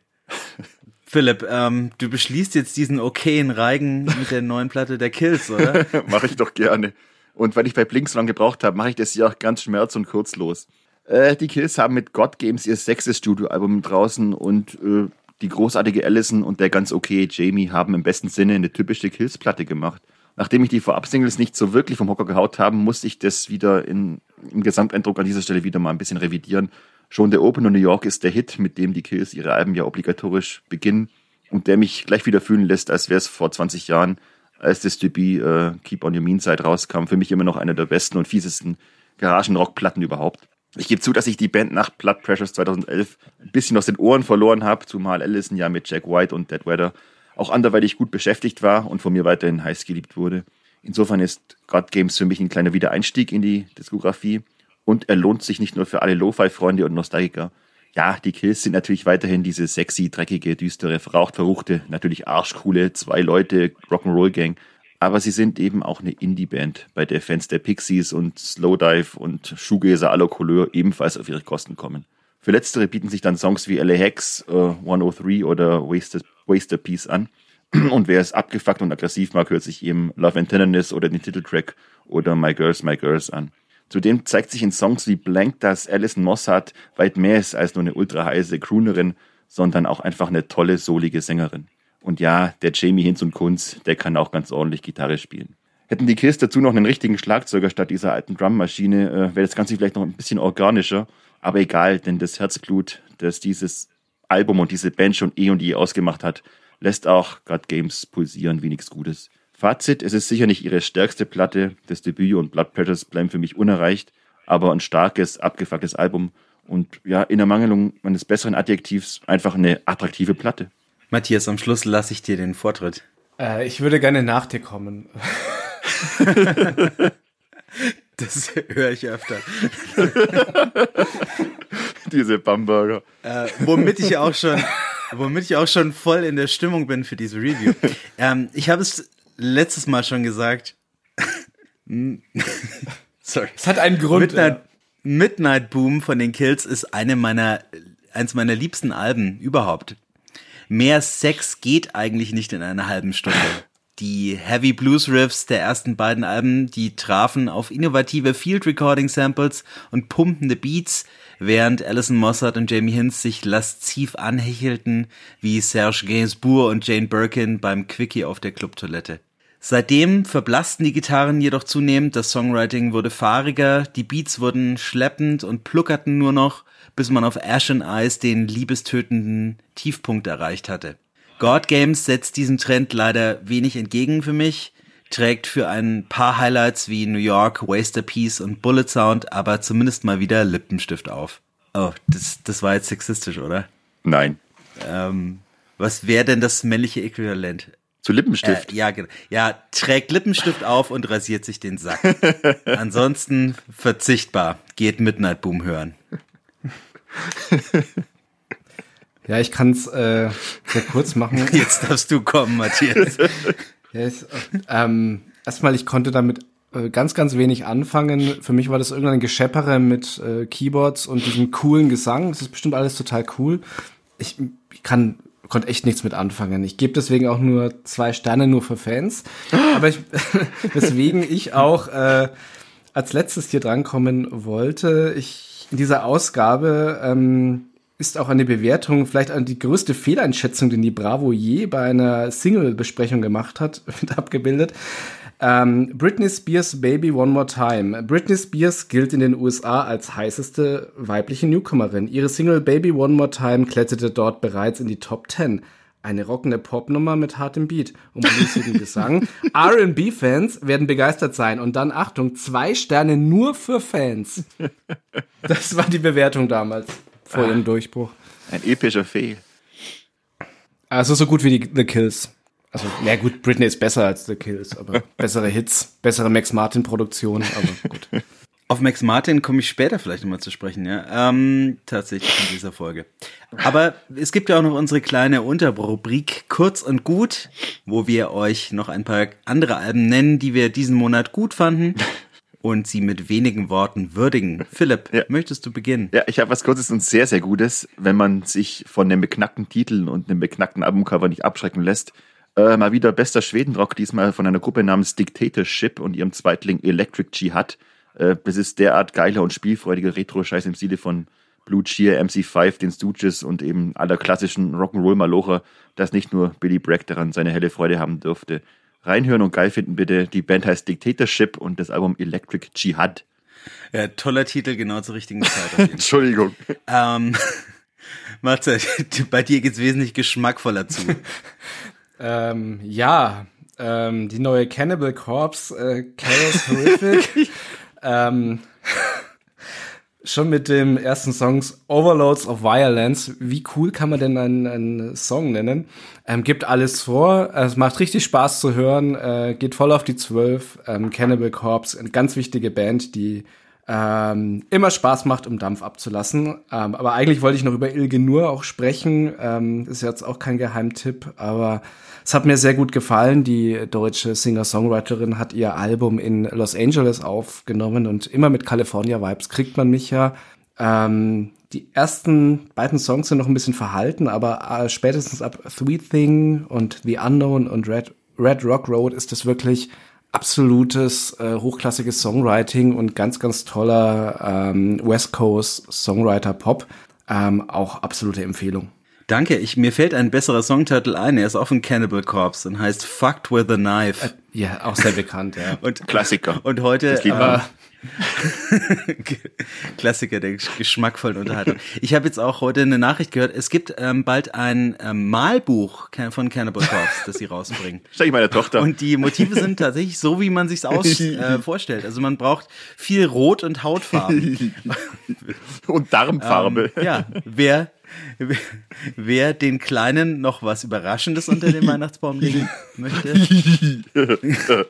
Philipp, ähm, du beschließt jetzt diesen okayen Reigen mit der neuen Platte der Kills, oder? mache ich doch gerne. Und weil ich bei Blink so lange gebraucht habe, mache ich das hier auch ganz schmerz- und kurzlos. Äh, die Kills haben mit God Games ihr sechstes Studioalbum draußen und äh, die großartige Allison und der ganz okay Jamie haben im besten Sinne eine typische Kills-Platte gemacht nachdem ich die Vorab-Singles nicht so wirklich vom Hocker gehaut haben, musste ich das wieder in, im Gesamteindruck an dieser Stelle wieder mal ein bisschen revidieren. Schon der Open in New York ist der Hit, mit dem die Kills ihre Alben ja obligatorisch beginnen und der mich gleich wieder fühlen lässt, als wäre es vor 20 Jahren, als das Debüt äh, Keep on Your Mean Side rauskam. Für mich immer noch einer der besten und fiesesten Garagenrock-Platten überhaupt. Ich gebe zu, dass ich die Band nach Blood Pressures 2011 ein bisschen aus den Ohren verloren habe, zumal Allison ja mit Jack White und Dead Weather auch anderweitig gut beschäftigt war und von mir weiterhin heiß geliebt wurde. Insofern ist God Games für mich ein kleiner Wiedereinstieg in die Diskografie und er lohnt sich nicht nur für alle Lo-Fi-Freunde und Nostalgiker. Ja, die Kills sind natürlich weiterhin diese sexy, dreckige, düstere, verraucht, verruchte, natürlich arschcoole, zwei Leute, Rock'n'Roll-Gang. Aber sie sind eben auch eine Indie-Band, bei der Fans der Pixies und Slowdive und Shoegazer la Couleur ebenfalls auf ihre Kosten kommen. Für letztere bieten sich dann Songs wie LA Hex, uh, 103 oder Wasted, Wasted Piece an. Und wer es abgefuckt und aggressiv mag, hört sich eben Love and Tenderness oder den Titeltrack oder My Girls, My Girls an. Zudem zeigt sich in Songs wie Blank, dass Alison Mossad weit mehr ist als nur eine ultra heiße Croonerin, sondern auch einfach eine tolle, solige Sängerin. Und ja, der Jamie Hinz und Kunz, der kann auch ganz ordentlich Gitarre spielen. Hätten die Kiss dazu noch einen richtigen Schlagzeuger statt dieser alten Drummaschine, äh, wäre das Ganze vielleicht noch ein bisschen organischer. Aber egal, denn das Herzblut, das dieses Album und diese Band schon eh und je ausgemacht hat, lässt auch God Games pulsieren wie nichts Gutes. Fazit, es ist sicher nicht ihre stärkste Platte, das Debüt und Blood Pressures bleiben für mich unerreicht, aber ein starkes, abgefucktes Album und ja, in Ermangelung meines besseren Adjektivs einfach eine attraktive Platte. Matthias, am Schluss lasse ich dir den Vortritt. Äh, ich würde gerne nach dir kommen. das höre ich öfter. Diese Bamberger. Äh, womit ich auch schon, womit ich auch schon voll in der Stimmung bin für diese Review. Ähm, ich habe es letztes Mal schon gesagt. Sorry. Es hat einen Grund. Midnight, ja. Midnight Boom von den Kills ist eine meiner, eins meiner liebsten Alben überhaupt. Mehr Sex geht eigentlich nicht in einer halben Stunde. Die Heavy Blues Riffs der ersten beiden Alben, die trafen auf innovative Field Recording Samples und pumpende Beats, während Alison Mossad und Jamie Hinz sich lasziv anhechelten wie Serge Gainsbourg und Jane Birkin beim Quickie auf der Clubtoilette. Seitdem verblassten die Gitarren jedoch zunehmend, das Songwriting wurde fahriger, die Beats wurden schleppend und pluckerten nur noch, bis man auf Ashen Eyes den liebestötenden Tiefpunkt erreicht hatte. God Games setzt diesem Trend leider wenig entgegen für mich, trägt für ein paar Highlights wie New York, Waster Piece und Bullet Sound aber zumindest mal wieder Lippenstift auf. Oh, das, das war jetzt sexistisch, oder? Nein. Ähm, was wäre denn das männliche Äquivalent? Zu Lippenstift. Äh, ja, genau. Ja, trägt Lippenstift auf und rasiert sich den Sack. Ansonsten verzichtbar. Geht Midnight Boom hören. Ja, ich kann es äh, sehr kurz machen. Jetzt darfst du kommen, Matthias. ich, ähm, erstmal, ich konnte damit äh, ganz, ganz wenig anfangen. Für mich war das irgendein Gescheppere mit äh, Keyboards und diesem coolen Gesang. Das ist bestimmt alles total cool. Ich, ich kann konnte echt nichts mit anfangen. Ich gebe deswegen auch nur zwei Sterne nur für Fans. Aber ich, weswegen ich auch äh, als letztes hier drankommen wollte. Ich in dieser Ausgabe ähm, ist auch eine Bewertung, vielleicht an die größte Fehleinschätzung, die die Bravo je bei einer Single-Besprechung gemacht hat, mit abgebildet. Ähm, Britney Spears Baby One More Time. Britney Spears gilt in den USA als heißeste weibliche Newcomerin. Ihre Single Baby One More Time kletterte dort bereits in die Top 10. Eine rockende Popnummer mit hartem Beat und bluesigen Gesang. R&B-Fans werden begeistert sein. Und dann, Achtung, zwei Sterne nur für Fans. Das war die Bewertung damals, vor ihrem Durchbruch. Ein epischer Fehl. Also so gut wie die The Kills. Also, na gut, Britney ist besser als The Kills, aber bessere Hits, bessere Max Martin Produktion, aber gut. Auf Max Martin komme ich später vielleicht nochmal zu sprechen, ja. Ähm, tatsächlich in dieser Folge. Aber es gibt ja auch noch unsere kleine Unterrubrik Kurz und Gut, wo wir euch noch ein paar andere Alben nennen, die wir diesen Monat gut fanden und sie mit wenigen Worten würdigen. Philipp, ja. möchtest du beginnen? Ja, ich habe was Kurzes und sehr, sehr Gutes, wenn man sich von den beknackten Titeln und dem beknackten Albumcover nicht abschrecken lässt. Äh, mal wieder bester Schwedenrock, diesmal von einer Gruppe namens Dictatorship und ihrem Zweitling Electric Jihad. Äh, das ist derart geiler und spielfreudiger Retro-Scheiß im Stile von Blue Cheer, MC5, den Stooges und eben aller klassischen Rock'n'Roll-Malocher, dass nicht nur Billy Bragg daran seine helle Freude haben dürfte. Reinhören und geil finden bitte. Die Band heißt Dictatorship und das Album Electric Jihad. Ja, toller Titel, genau zur richtigen Zeit. Entschuldigung. Ähm, Matze, bei dir geht's wesentlich geschmackvoller zu. Ähm, ja, ähm, die neue Cannibal Corpse, äh, Chaos Horrific. ähm, schon mit dem ersten Songs Overloads of Violence. Wie cool kann man denn einen, einen Song nennen? Ähm, gibt alles vor. Es macht richtig Spaß zu hören. Äh, geht voll auf die Zwölf. Ähm, Cannibal Corpse, eine ganz wichtige Band, die ähm, immer Spaß macht, um Dampf abzulassen. Ähm, aber eigentlich wollte ich noch über Ilge Nur auch sprechen. Ähm, ist jetzt auch kein Geheimtipp, aber es hat mir sehr gut gefallen. Die deutsche Singer-Songwriterin hat ihr Album in Los Angeles aufgenommen und immer mit California Vibes kriegt man mich ja. Ähm, die ersten beiden Songs sind noch ein bisschen verhalten, aber äh, spätestens ab Three Thing und The Unknown und Red, Red Rock Road ist es wirklich absolutes äh, hochklassiges Songwriting und ganz, ganz toller ähm, West Coast Songwriter Pop. Ähm, auch absolute Empfehlung. Danke, ich, mir fällt ein besserer Songtitel ein. Er ist auch von Cannibal Corpse und heißt Fucked with a Knife. Äh, ja, auch sehr bekannt, ja. Und Klassiker. Und heute äh, Klassiker der geschmackvollen Unterhaltung. Ich habe jetzt auch heute eine Nachricht gehört. Es gibt ähm, bald ein ähm, Malbuch von Cannibal Corpse, das sie rausbringen. Stell ich meine Tochter. Und die Motive sind tatsächlich so, wie man sich's aus äh, vorstellt. Also man braucht viel Rot und Hautfarben und Darmfarbe. Ähm, ja, wer Wer den Kleinen noch was Überraschendes unter den Weihnachtsbaum legen möchte,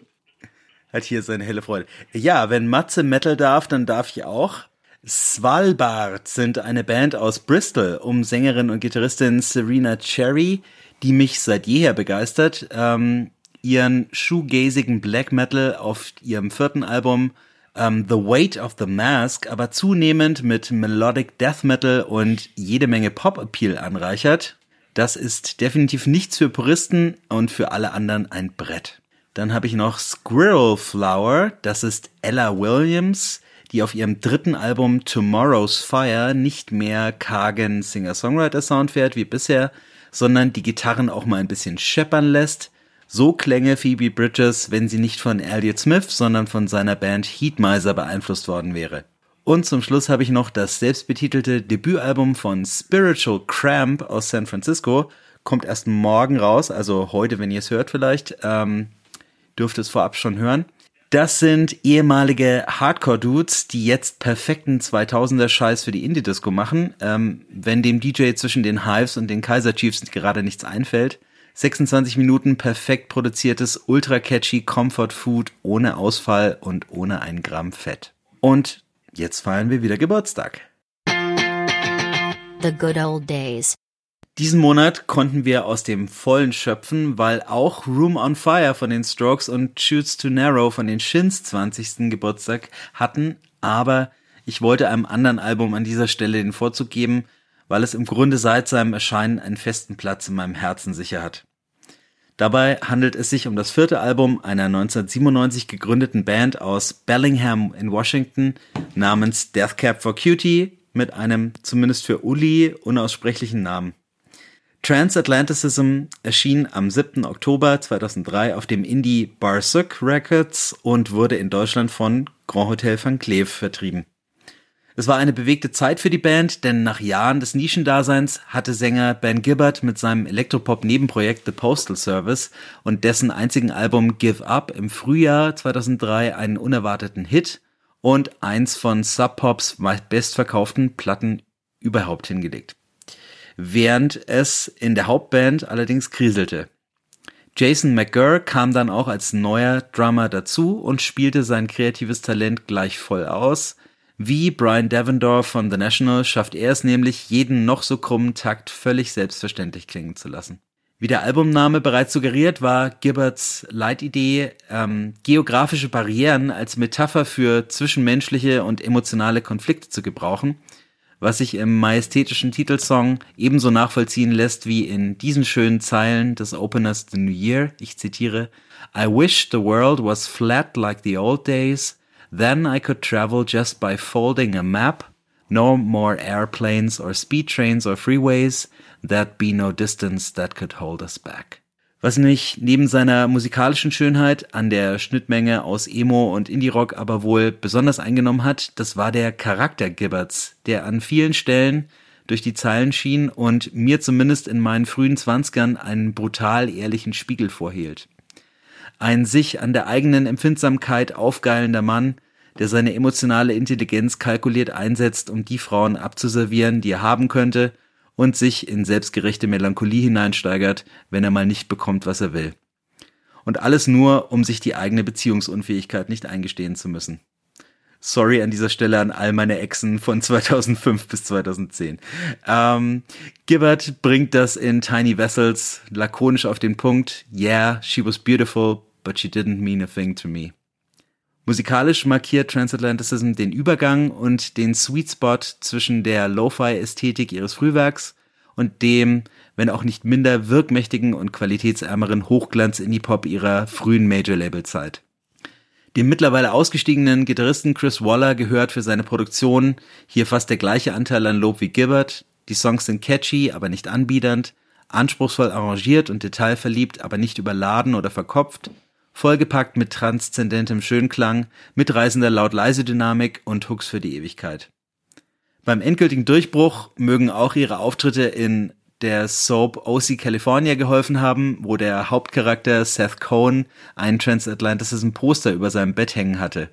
hat hier seine helle Freude. Ja, wenn Matze Metal darf, dann darf ich auch. Svalbard sind eine Band aus Bristol um Sängerin und Gitarristin Serena Cherry, die mich seit jeher begeistert. Ähm, ihren shoegazigen Black Metal auf ihrem vierten Album ähm, The Weight of the Mask aber zunehmend mit Melodic Death Metal und jede Menge Pop-Appeal anreichert. Das ist definitiv nichts für Puristen und für alle anderen ein Brett. Dann habe ich noch Squirrel Flower, das ist Ella Williams, die auf ihrem dritten Album Tomorrow's Fire nicht mehr kargen Singer-Songwriter-Sound fährt wie bisher, sondern die Gitarren auch mal ein bisschen scheppern lässt so klänge Phoebe Bridges, wenn sie nicht von Elliott Smith, sondern von seiner Band Heatmiser beeinflusst worden wäre. Und zum Schluss habe ich noch das selbstbetitelte Debütalbum von Spiritual Cramp aus San Francisco. Kommt erst morgen raus, also heute, wenn ihr es hört vielleicht. Ähm, dürft es vorab schon hören. Das sind ehemalige Hardcore-Dudes, die jetzt perfekten 2000er-Scheiß für die Indie-Disco machen. Ähm, wenn dem DJ zwischen den Hives und den Kaiser Chiefs gerade nichts einfällt. 26 Minuten perfekt produziertes, ultra catchy Comfort Food ohne Ausfall und ohne ein Gramm Fett. Und jetzt feiern wir wieder Geburtstag. The Good Old Days. Diesen Monat konnten wir aus dem Vollen schöpfen, weil auch Room on Fire von den Strokes und Shoots to Narrow von den Shins 20. Geburtstag hatten, aber ich wollte einem anderen Album an dieser Stelle den Vorzug geben, weil es im Grunde seit seinem Erscheinen einen festen Platz in meinem Herzen sicher hat. Dabei handelt es sich um das vierte Album einer 1997 gegründeten Band aus Bellingham in Washington namens Death Cab for Cutie mit einem zumindest für Uli unaussprechlichen Namen. Transatlanticism erschien am 7. Oktober 2003 auf dem Indie Barsuk Records und wurde in Deutschland von Grand Hotel Van Cleef vertrieben. Es war eine bewegte Zeit für die Band, denn nach Jahren des Nischendaseins hatte Sänger Ben Gibbard mit seinem Elektropop-Nebenprojekt The Postal Service und dessen einzigen Album Give Up im Frühjahr 2003 einen unerwarteten Hit und eins von Sub Pops bestverkauften Platten überhaupt hingelegt. Während es in der Hauptband allerdings kriselte. Jason McGurr kam dann auch als neuer Drummer dazu und spielte sein kreatives Talent gleich voll aus – wie Brian Davendorf von The National schafft er es nämlich, jeden noch so krummen Takt völlig selbstverständlich klingen zu lassen. Wie der Albumname bereits suggeriert, war Gibberts Leitidee, ähm, geografische Barrieren als Metapher für zwischenmenschliche und emotionale Konflikte zu gebrauchen, was sich im majestätischen Titelsong ebenso nachvollziehen lässt wie in diesen schönen Zeilen des Openers The New Year. Ich zitiere, I wish the world was flat like the old days, Then I could travel just by folding a map. No more airplanes or speed trains or freeways. There'd be no distance that could hold us back. Was mich neben seiner musikalischen Schönheit an der Schnittmenge aus Emo und Indie-Rock aber wohl besonders eingenommen hat, das war der Charakter Gibberts, der an vielen Stellen durch die Zeilen schien und mir zumindest in meinen frühen Zwanzigern einen brutal ehrlichen Spiegel vorhielt. Ein sich an der eigenen Empfindsamkeit aufgeilender Mann, der seine emotionale Intelligenz kalkuliert einsetzt, um die Frauen abzuservieren, die er haben könnte, und sich in selbstgerechte Melancholie hineinsteigert, wenn er mal nicht bekommt, was er will. Und alles nur, um sich die eigene Beziehungsunfähigkeit nicht eingestehen zu müssen. Sorry an dieser Stelle an all meine Exen von 2005 bis 2010. Ähm, Gibbard bringt das in Tiny Vessels lakonisch auf den Punkt. Yeah, she was beautiful, but she didn't mean a thing to me. Musikalisch markiert Transatlanticism den Übergang und den Sweet Spot zwischen der Lo-Fi-Ästhetik ihres Frühwerks und dem, wenn auch nicht minder wirkmächtigen und qualitätsärmeren Hochglanz-Indie-Pop ihrer frühen Major-Label-Zeit. Dem mittlerweile ausgestiegenen Gitarristen Chris Waller gehört für seine Produktion hier fast der gleiche Anteil an Lob wie Gibbard. Die Songs sind catchy, aber nicht anbiedernd, anspruchsvoll arrangiert und detailverliebt, aber nicht überladen oder verkopft, vollgepackt mit transzendentem Schönklang, mitreißender Laut-Leise-Dynamik und Hooks für die Ewigkeit. Beim endgültigen Durchbruch mögen auch ihre Auftritte in der Soap OC California geholfen haben, wo der Hauptcharakter Seth Cohen ein Transatlanticism Poster über seinem Bett hängen hatte.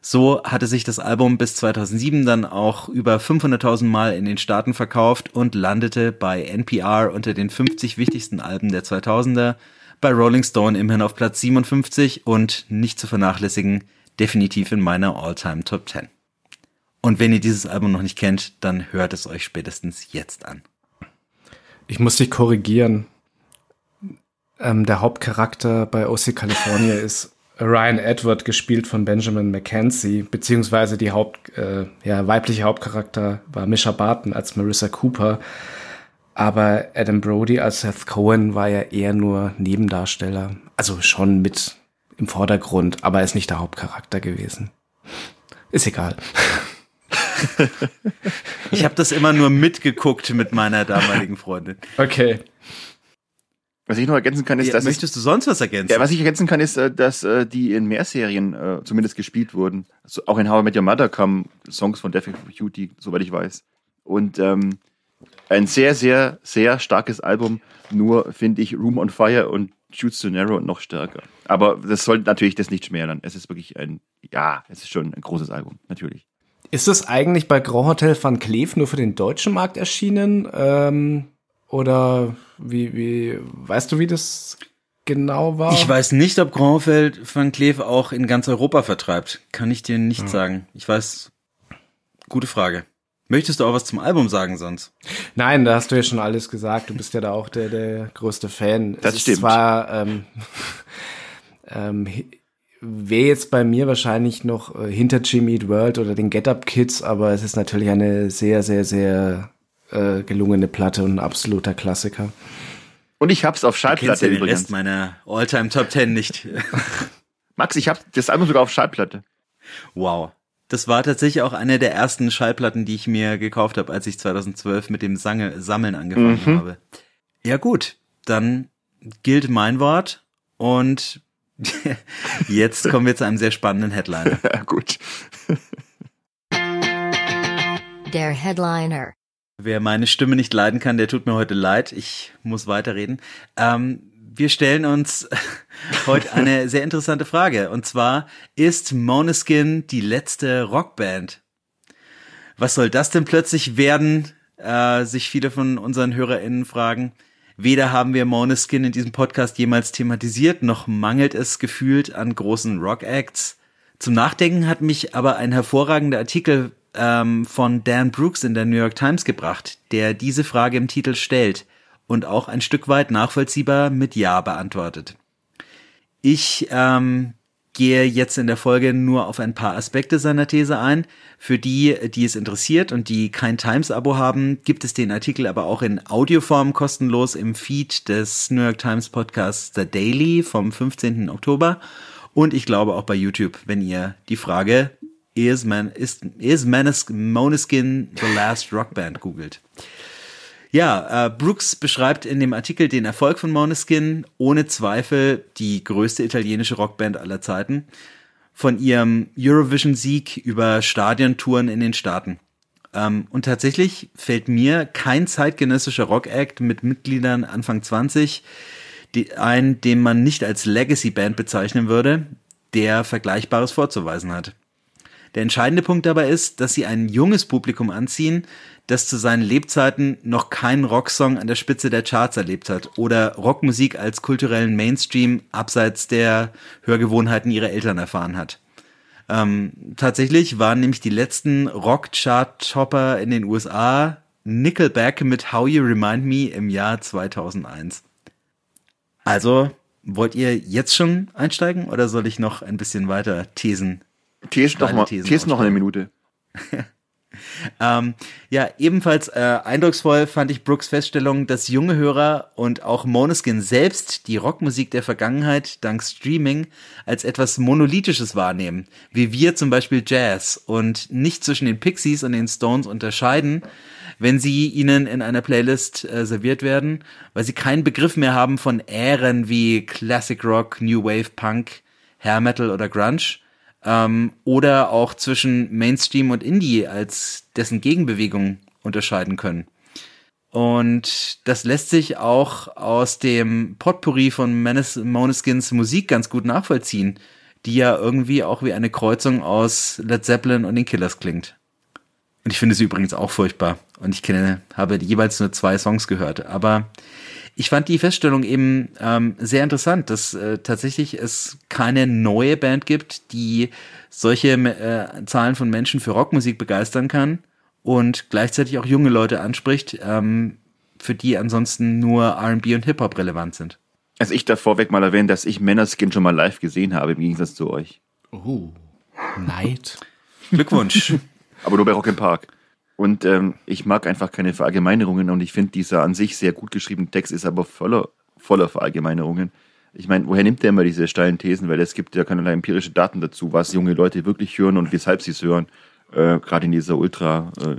So hatte sich das Album bis 2007 dann auch über 500.000 Mal in den Staaten verkauft und landete bei NPR unter den 50 wichtigsten Alben der 2000er, bei Rolling Stone immerhin auf Platz 57 und nicht zu vernachlässigen, definitiv in meiner All-Time Top 10. Und wenn ihr dieses Album noch nicht kennt, dann hört es euch spätestens jetzt an. Ich muss dich korrigieren. Ähm, der Hauptcharakter bei OC California ist Ryan Edward, gespielt von Benjamin McKenzie, beziehungsweise die Haupt, äh, ja, weibliche Hauptcharakter war Misha Barton als Marissa Cooper. Aber Adam Brody als Seth Cohen war ja eher nur Nebendarsteller. Also schon mit im Vordergrund, aber er ist nicht der Hauptcharakter gewesen. Ist egal. ich habe das immer nur mitgeguckt mit meiner damaligen Freundin. Okay. Was ich noch ergänzen kann, ist, ja, dass möchtest du sonst was ergänzen? Ja, was ich ergänzen kann, ist, äh, dass äh, die in mehr Serien äh, zumindest gespielt wurden. Also auch in How I Met Your Mother kamen Songs von Death of Beauty, soweit ich weiß. Und ähm, ein sehr, sehr, sehr starkes Album. Nur finde ich Room on Fire und Shoots to Narrow noch stärker. Aber das soll natürlich das nicht schmälern. Es ist wirklich ein, ja, es ist schon ein großes Album, natürlich. Ist es eigentlich bei Grand Hotel Van Cleef nur für den deutschen Markt erschienen? Ähm, oder wie, wie, weißt du, wie das genau war? Ich weiß nicht, ob Grand Hotel Van Cleef auch in ganz Europa vertreibt. Kann ich dir nicht ja. sagen. Ich weiß, gute Frage. Möchtest du auch was zum Album sagen sonst? Nein, da hast du ja schon alles gesagt. Du bist ja da auch der, der größte Fan. Das es stimmt. Zwar ähm, ähm, wäre jetzt bei mir wahrscheinlich noch äh, hinter Jimmy Eat World oder den Get Up Kids, aber es ist natürlich eine sehr, sehr, sehr äh, gelungene Platte und ein absoluter Klassiker. Und ich hab's auf Schallplatte übrigens. Den Rest meiner All-Time Top Ten nicht. Max, ich hab das Album sogar auf Schallplatte. Wow. Das war tatsächlich auch eine der ersten Schallplatten, die ich mir gekauft habe, als ich 2012 mit dem Sange Sammeln angefangen mhm. habe. Ja gut, dann gilt mein Wort und jetzt kommen wir zu einem sehr spannenden Headliner. Ja, gut. Der Headliner. Wer meine Stimme nicht leiden kann, der tut mir heute leid. Ich muss weiterreden. Ähm, wir stellen uns heute eine sehr interessante Frage. Und zwar, ist Moneskin die letzte Rockband? Was soll das denn plötzlich werden? Äh, sich viele von unseren HörerInnen fragen. Weder haben wir Moneskin in diesem Podcast jemals thematisiert, noch mangelt es gefühlt an großen Rock-Acts. Zum Nachdenken hat mich aber ein hervorragender Artikel ähm, von Dan Brooks in der New York Times gebracht, der diese Frage im Titel stellt und auch ein Stück weit nachvollziehbar mit Ja beantwortet. Ich ähm, gehe jetzt in der Folge nur auf ein paar Aspekte seiner These ein. Für die, die es interessiert und die kein Times-Abo haben, gibt es den Artikel aber auch in Audioform kostenlos im Feed des New York Times Podcasts The Daily vom 15. Oktober und ich glaube auch bei YouTube, wenn ihr die Frage Is, Man, is, is Moneskin the last rock band googelt. Ja, äh, Brooks beschreibt in dem Artikel den Erfolg von Måneskin, ohne Zweifel die größte italienische Rockband aller Zeiten, von ihrem Eurovision-Sieg über Stadiontouren in den Staaten. Ähm, und tatsächlich fällt mir kein zeitgenössischer Rock-Act mit Mitgliedern Anfang 20 die, ein, den man nicht als Legacy-Band bezeichnen würde, der Vergleichbares vorzuweisen hat. Der entscheidende Punkt dabei ist, dass sie ein junges Publikum anziehen, das zu seinen Lebzeiten noch keinen Rocksong an der Spitze der Charts erlebt hat oder Rockmusik als kulturellen Mainstream abseits der Hörgewohnheiten ihrer Eltern erfahren hat. Ähm, tatsächlich waren nämlich die letzten Rock-Chart-Topper in den USA Nickelback mit How You Remind Me im Jahr 2001. Also, wollt ihr jetzt schon einsteigen oder soll ich noch ein bisschen weiter Thesen? Thesen noch, mal, Thesen Thesen noch eine Minute. Ähm, ja, ebenfalls äh, eindrucksvoll fand ich Brooks Feststellung, dass junge Hörer und auch Moneskin selbst die Rockmusik der Vergangenheit dank Streaming als etwas Monolithisches wahrnehmen, wie wir zum Beispiel Jazz und nicht zwischen den Pixies und den Stones unterscheiden, wenn sie ihnen in einer Playlist äh, serviert werden, weil sie keinen Begriff mehr haben von Ähren wie Classic Rock, New Wave Punk, Hair Metal oder Grunge ähm, oder auch zwischen Mainstream und Indie als dessen Gegenbewegung unterscheiden können. Und das lässt sich auch aus dem Potpourri von Moneskins Musik ganz gut nachvollziehen, die ja irgendwie auch wie eine Kreuzung aus Led Zeppelin und den Killers klingt. Und ich finde sie übrigens auch furchtbar. Und ich kenne, habe jeweils nur zwei Songs gehört. Aber ich fand die Feststellung eben ähm, sehr interessant, dass äh, tatsächlich es keine neue Band gibt, die solche äh, Zahlen von Menschen für Rockmusik begeistern kann und gleichzeitig auch junge Leute anspricht, ähm, für die ansonsten nur R&B und Hip-Hop relevant sind. Also ich darf vorweg mal erwähnen, dass ich Männerskin schon mal live gesehen habe, im Gegensatz zu euch. Oh, Neid. Glückwunsch. Aber nur bei Rock im Park. Und ähm, ich mag einfach keine Verallgemeinerungen und ich finde, dieser an sich sehr gut geschriebene Text ist aber voller, voller Verallgemeinerungen. Ich meine, woher nimmt der immer diese steilen Thesen? Weil es gibt ja keinerlei empirische Daten dazu, was junge Leute wirklich hören und weshalb sie es hören. Äh, Gerade in dieser ultra äh,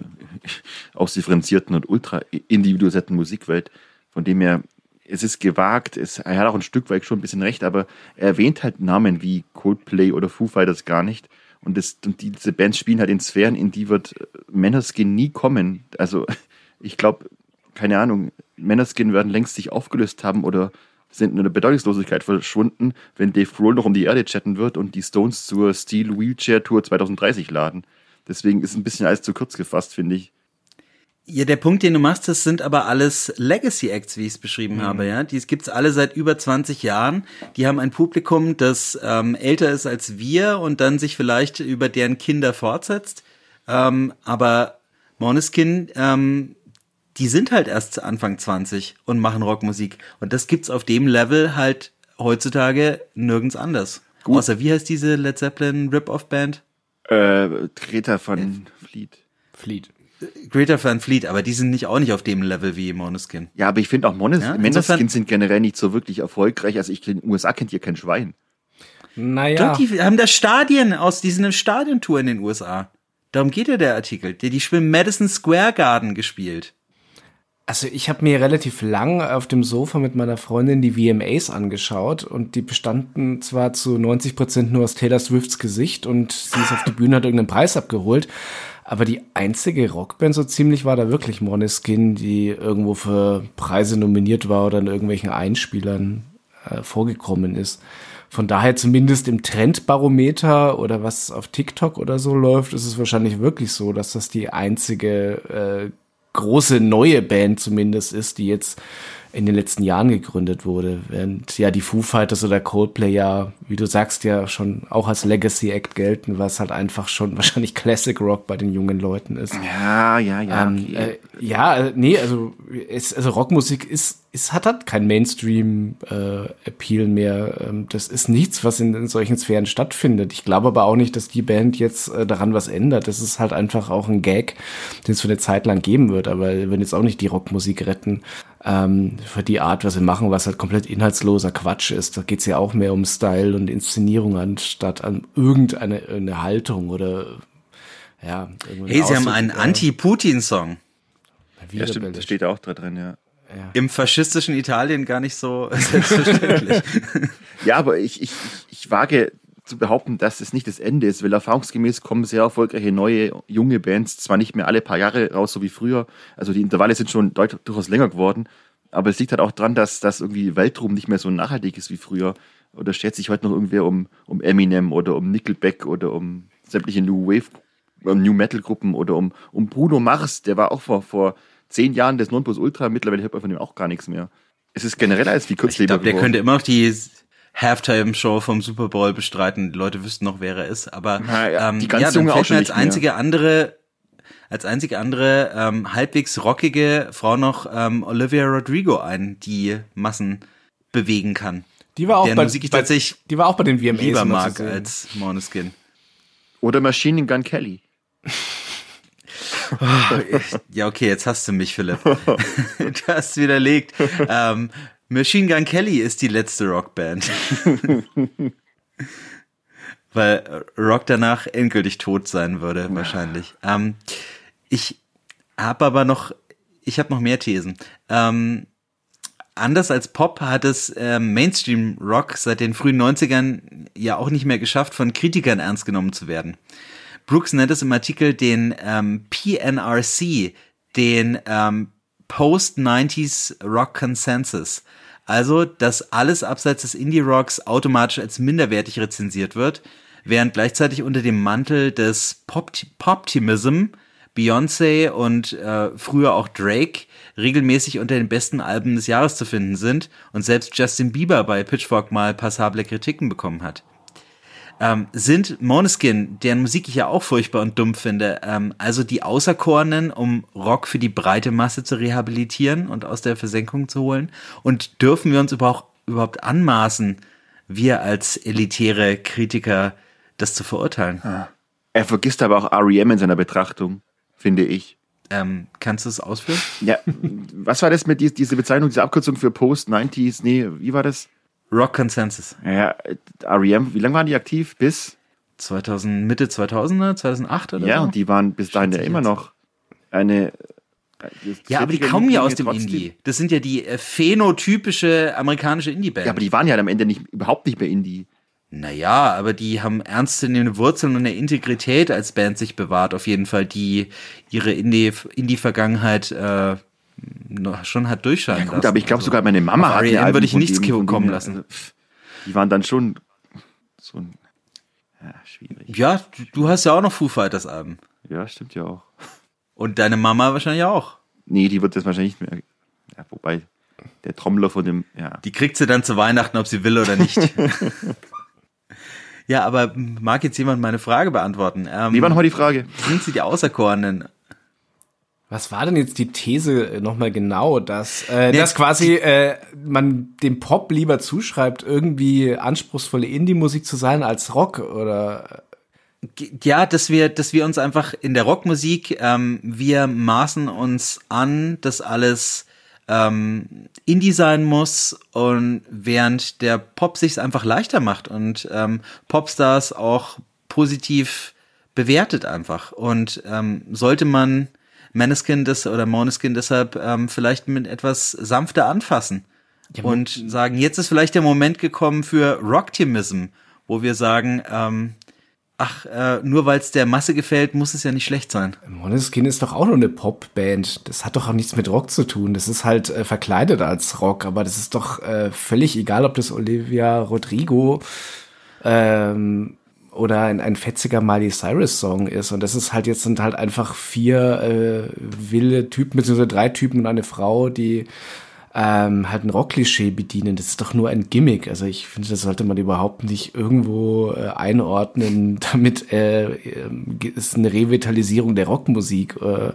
ausdifferenzierten und ultra individualisierten Musikwelt. Von dem her, es ist gewagt, es, er hat auch ein Stück weit schon ein bisschen recht, aber er erwähnt halt Namen wie Coldplay oder Foo Fighters gar nicht. Und, das, und diese Bands spielen halt in Sphären, in die wird Männerskin nie kommen. Also ich glaube, keine Ahnung, Männerskin werden längst sich aufgelöst haben oder sind in der Bedeutungslosigkeit verschwunden, wenn Dave Grohl noch um die Erde chatten wird und die Stones zur Steel Wheelchair Tour 2030 laden. Deswegen ist ein bisschen alles zu kurz gefasst, finde ich. Ja, der Punkt, den du machst, das sind aber alles Legacy Acts, wie ich es beschrieben mhm. habe, ja. Die gibt's alle seit über 20 Jahren. Die haben ein Publikum, das ähm, älter ist als wir und dann sich vielleicht über deren Kinder fortsetzt. Ähm, aber Moneskin, ähm, die sind halt erst Anfang 20 und machen Rockmusik. Und das gibt's auf dem Level halt heutzutage nirgends anders. Gut. Außer wie heißt diese Led Zeppelin Rip-Off-Band? Äh, Greta von Fleet. Fleet. Greta Van Fleet, aber die sind nicht auch nicht auf dem Level wie Moneskin. Ja, aber ich finde auch Mones ja, Moneskin sind generell nicht so wirklich erfolgreich. Also ich in den USA kennt ihr kein Schwein. Naja. Doch, die haben da Stadien aus, die sind Stadiontour in den USA. Darum geht ja der Artikel. Die, die spielen Madison Square Garden gespielt. Also ich habe mir relativ lang auf dem Sofa mit meiner Freundin die VMAs angeschaut und die bestanden zwar zu 90 Prozent nur aus Taylor Swifts Gesicht und sie ist auf die Bühne, hat irgendeinen Preis abgeholt, aber die einzige Rockband so ziemlich war da wirklich Moneskin, die irgendwo für Preise nominiert war oder in irgendwelchen Einspielern äh, vorgekommen ist. Von daher zumindest im Trendbarometer oder was auf TikTok oder so läuft, ist es wahrscheinlich wirklich so, dass das die einzige äh, große neue Band zumindest ist, die jetzt in den letzten Jahren gegründet wurde, während ja die Foo Fighters oder Coldplay ja, wie du sagst, ja schon auch als Legacy Act gelten, was halt einfach schon wahrscheinlich Classic Rock bei den jungen Leuten ist. Ja, ja, ja. Ähm, okay. äh, ja, äh, nee, also es, also Rockmusik ist ist hat halt kein Mainstream äh, Appeal mehr. Ähm, das ist nichts, was in, in solchen Sphären stattfindet. Ich glaube aber auch nicht, dass die Band jetzt äh, daran was ändert. Das ist halt einfach auch ein Gag, den es für eine Zeit lang geben wird, aber wenn jetzt auch nicht die Rockmusik retten ähm, für die Art, was sie machen, was halt komplett inhaltsloser Quatsch ist. Da geht's ja auch mehr um Style und Inszenierung anstatt an irgendeine eine Haltung oder ja. Hey, sie haben einen Anti-Putin-Song. Ja, stimmt, das steht auch da drin, ja. Ja. Im faschistischen Italien gar nicht so selbstverständlich. ja, aber ich, ich, ich wage zu behaupten, dass es nicht das Ende ist, weil erfahrungsgemäß kommen sehr erfolgreiche neue junge Bands zwar nicht mehr alle paar Jahre raus, so wie früher, also die Intervalle sind schon deut durchaus länger geworden, aber es liegt halt auch dran, dass, dass irgendwie Weltruhm nicht mehr so nachhaltig ist wie früher. Oder stellt sich heute noch irgendwer um, um Eminem oder um Nickelback oder um sämtliche New Wave, äh, New Metal Gruppen oder um, um Bruno Mars, der war auch vor, vor zehn Jahren das Nonplusultra, mittlerweile hört man von ihm auch gar nichts mehr. Es ist generell als wie Ich Kurzleber glaube, der geworden. könnte immer noch die Halftime-Show vom Super Bowl bestreiten. Die Leute wüssten noch, wer er ist. Aber Na ja, ähm, die ganz ja, dann Junge auch fällt schon mir als nicht mehr. einzige andere als einzige andere ähm, halbwegs rockige Frau noch ähm, Olivia Rodrigo ein, die Massen bewegen kann. Die war auch bei, Musik ich bei, tatsächlich die war auch bei den VMAs Lieber mag zu sehen. als Måneskin. Oder Machine Gun Kelly. Ja, okay, jetzt hast du mich, Philipp. du hast widerlegt. Ähm, Machine Gun Kelly ist die letzte Rockband. Weil Rock danach endgültig tot sein würde, wahrscheinlich. Ähm, ich habe aber noch, ich habe noch mehr Thesen. Ähm, anders als Pop hat es ähm, Mainstream Rock seit den frühen 90ern ja auch nicht mehr geschafft, von Kritikern ernst genommen zu werden. Brooks nennt es im Artikel den ähm, PNRC, den ähm, Post-90s Rock Consensus. Also, dass alles abseits des Indie-Rocks automatisch als minderwertig rezensiert wird, während gleichzeitig unter dem Mantel des Pop Poptimism Beyoncé und äh, früher auch Drake regelmäßig unter den besten Alben des Jahres zu finden sind und selbst Justin Bieber bei Pitchfork mal passable Kritiken bekommen hat ähm, sind Måneskin, deren Musik ich ja auch furchtbar und dumm finde, ähm, also die Auserkorenen, um Rock für die breite Masse zu rehabilitieren und aus der Versenkung zu holen? Und dürfen wir uns überhaupt, überhaupt anmaßen, wir als elitäre Kritiker, das zu verurteilen? Er vergisst aber auch R.E.M. in seiner Betrachtung, finde ich. Ähm, kannst du es ausführen? Ja, was war das mit die, diese Bezeichnung, diese Abkürzung für Post-90s? Nee, wie war das? Rock Consensus. Ja, R.E.M., wie lange waren die aktiv? Bis? 2000, Mitte 2000er, 2008 oder Ja, so? und die waren bis dahin ja immer noch eine. ja, aber die kommen ja aus dem trotzdem. Indie. Das sind ja die äh, phänotypische amerikanische Indie-Band. Ja, aber die waren ja am Ende nicht, überhaupt nicht mehr Indie. Naja, aber die haben ernstzunehmende Wurzeln und eine Integrität als Band sich bewahrt, auf jeden Fall, die ihre Indie- Indie-Vergangenheit äh, noch- schon hat durchscheinen Gut, lassen. aber ich glaube Also, sogar meine Mama hat R.E.M. würde ich nichts kommen lassen. also, Die waren dann schon so ein. Ja, schwierig. Ja, du, du hast ja auch noch Foo Fighters Alben. Ja, stimmt ja auch. Und deine Mama wahrscheinlich auch. Nee, die wird das wahrscheinlich nicht mehr. Ja, wobei, der Trommler von dem. Ja. Die kriegt sie dann zu Weihnachten, ob sie will oder nicht. ja, aber mag jetzt jemand meine Frage beantworten? Ähm, Wie war nochmal die Frage? sind sie die Auserkorenen? Was war denn jetzt die These nochmal genau, dass, äh, dass quasi äh, man dem Pop lieber zuschreibt, irgendwie anspruchsvolle Indie-Musik zu sein als Rock oder? Ja, dass wir, dass wir uns einfach in der Rockmusik, ähm, wir maßen uns an, dass alles ähm, Indie sein muss und während der Pop sich's einfach leichter macht und ähm, Popstars auch positiv bewertet einfach. Und ähm, sollte man Maneskin das oder Måneskin deshalb ähm, vielleicht mit etwas sanfter anfassen und sagen, jetzt ist vielleicht der Moment gekommen für Rocktimism, wo wir sagen, ähm, ach, äh, nur weil es der Masse gefällt, muss es ja nicht schlecht sein. Måneskin ist doch auch nur eine Popband. Das hat doch auch nichts mit Rock zu tun. Das ist halt äh, verkleidet als Rock, aber das ist doch äh, völlig egal, ob das Olivia Rodrigo ähm, oder ein, ein fetziger Miley Cyrus Song ist. Und das ist halt jetzt sind halt einfach vier äh, wilde Typen, beziehungsweise drei Typen und eine Frau, die ähm, halt ein Rockklischee bedienen. Das ist doch nur ein Gimmick. Also ich finde, das sollte man überhaupt nicht irgendwo äh, einordnen, damit äh, äh, ist eine Revitalisierung der Rockmusik äh,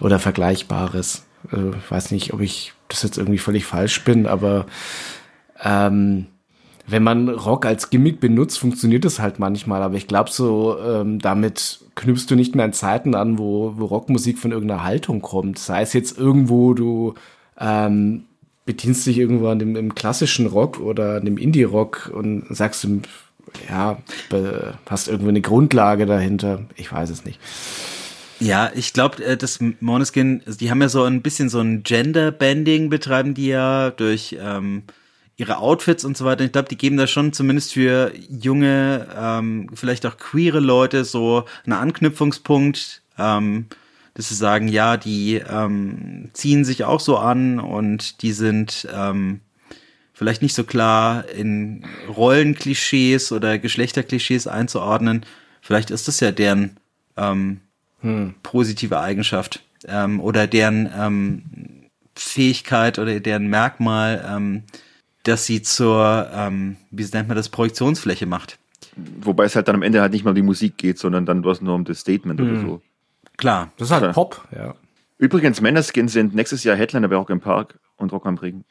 oder Vergleichbares. Ich weiß nicht, ob ich das jetzt irgendwie völlig falsch bin, aber ähm, wenn man Rock als Gimmick benutzt, funktioniert es halt manchmal. Aber ich glaube, so ähm, damit knüpfst du nicht mehr an Zeiten an, wo, wo Rockmusik von irgendeiner Haltung kommt. Sei es jetzt irgendwo, du ähm, bedienst dich irgendwo an dem im klassischen Rock oder an dem Indie-Rock und sagst, du, ja, hast irgendwo eine Grundlage dahinter. Ich weiß es nicht. Ja, ich glaube, äh, das Måneskin, also die haben ja so ein bisschen so ein Gender-Bending betreiben die ja durch ähm, ihre Outfits und so weiter. Ich glaube, die geben da schon zumindest für junge, ähm, vielleicht auch queere Leute so einen Anknüpfungspunkt, ähm, dass sie sagen, ja, die ähm, ziehen sich auch so an und die sind ähm, vielleicht nicht so klar in Rollenklischees oder Geschlechterklischees einzuordnen. Vielleicht ist das ja deren ähm, hm. positive Eigenschaft ähm, oder deren ähm, Fähigkeit oder deren Merkmal, ähm, dass sie zur, ähm, wie nennt man das, Projektionsfläche macht. Wobei es halt dann am Ende halt nicht mal um die Musik geht, sondern dann was nur um das Statement hm. oder so. Klar. Das ist halt. Pop, ja. Übrigens, Männerskin sind nächstes Jahr Headliner bei Rock im Park und Rock am Ring.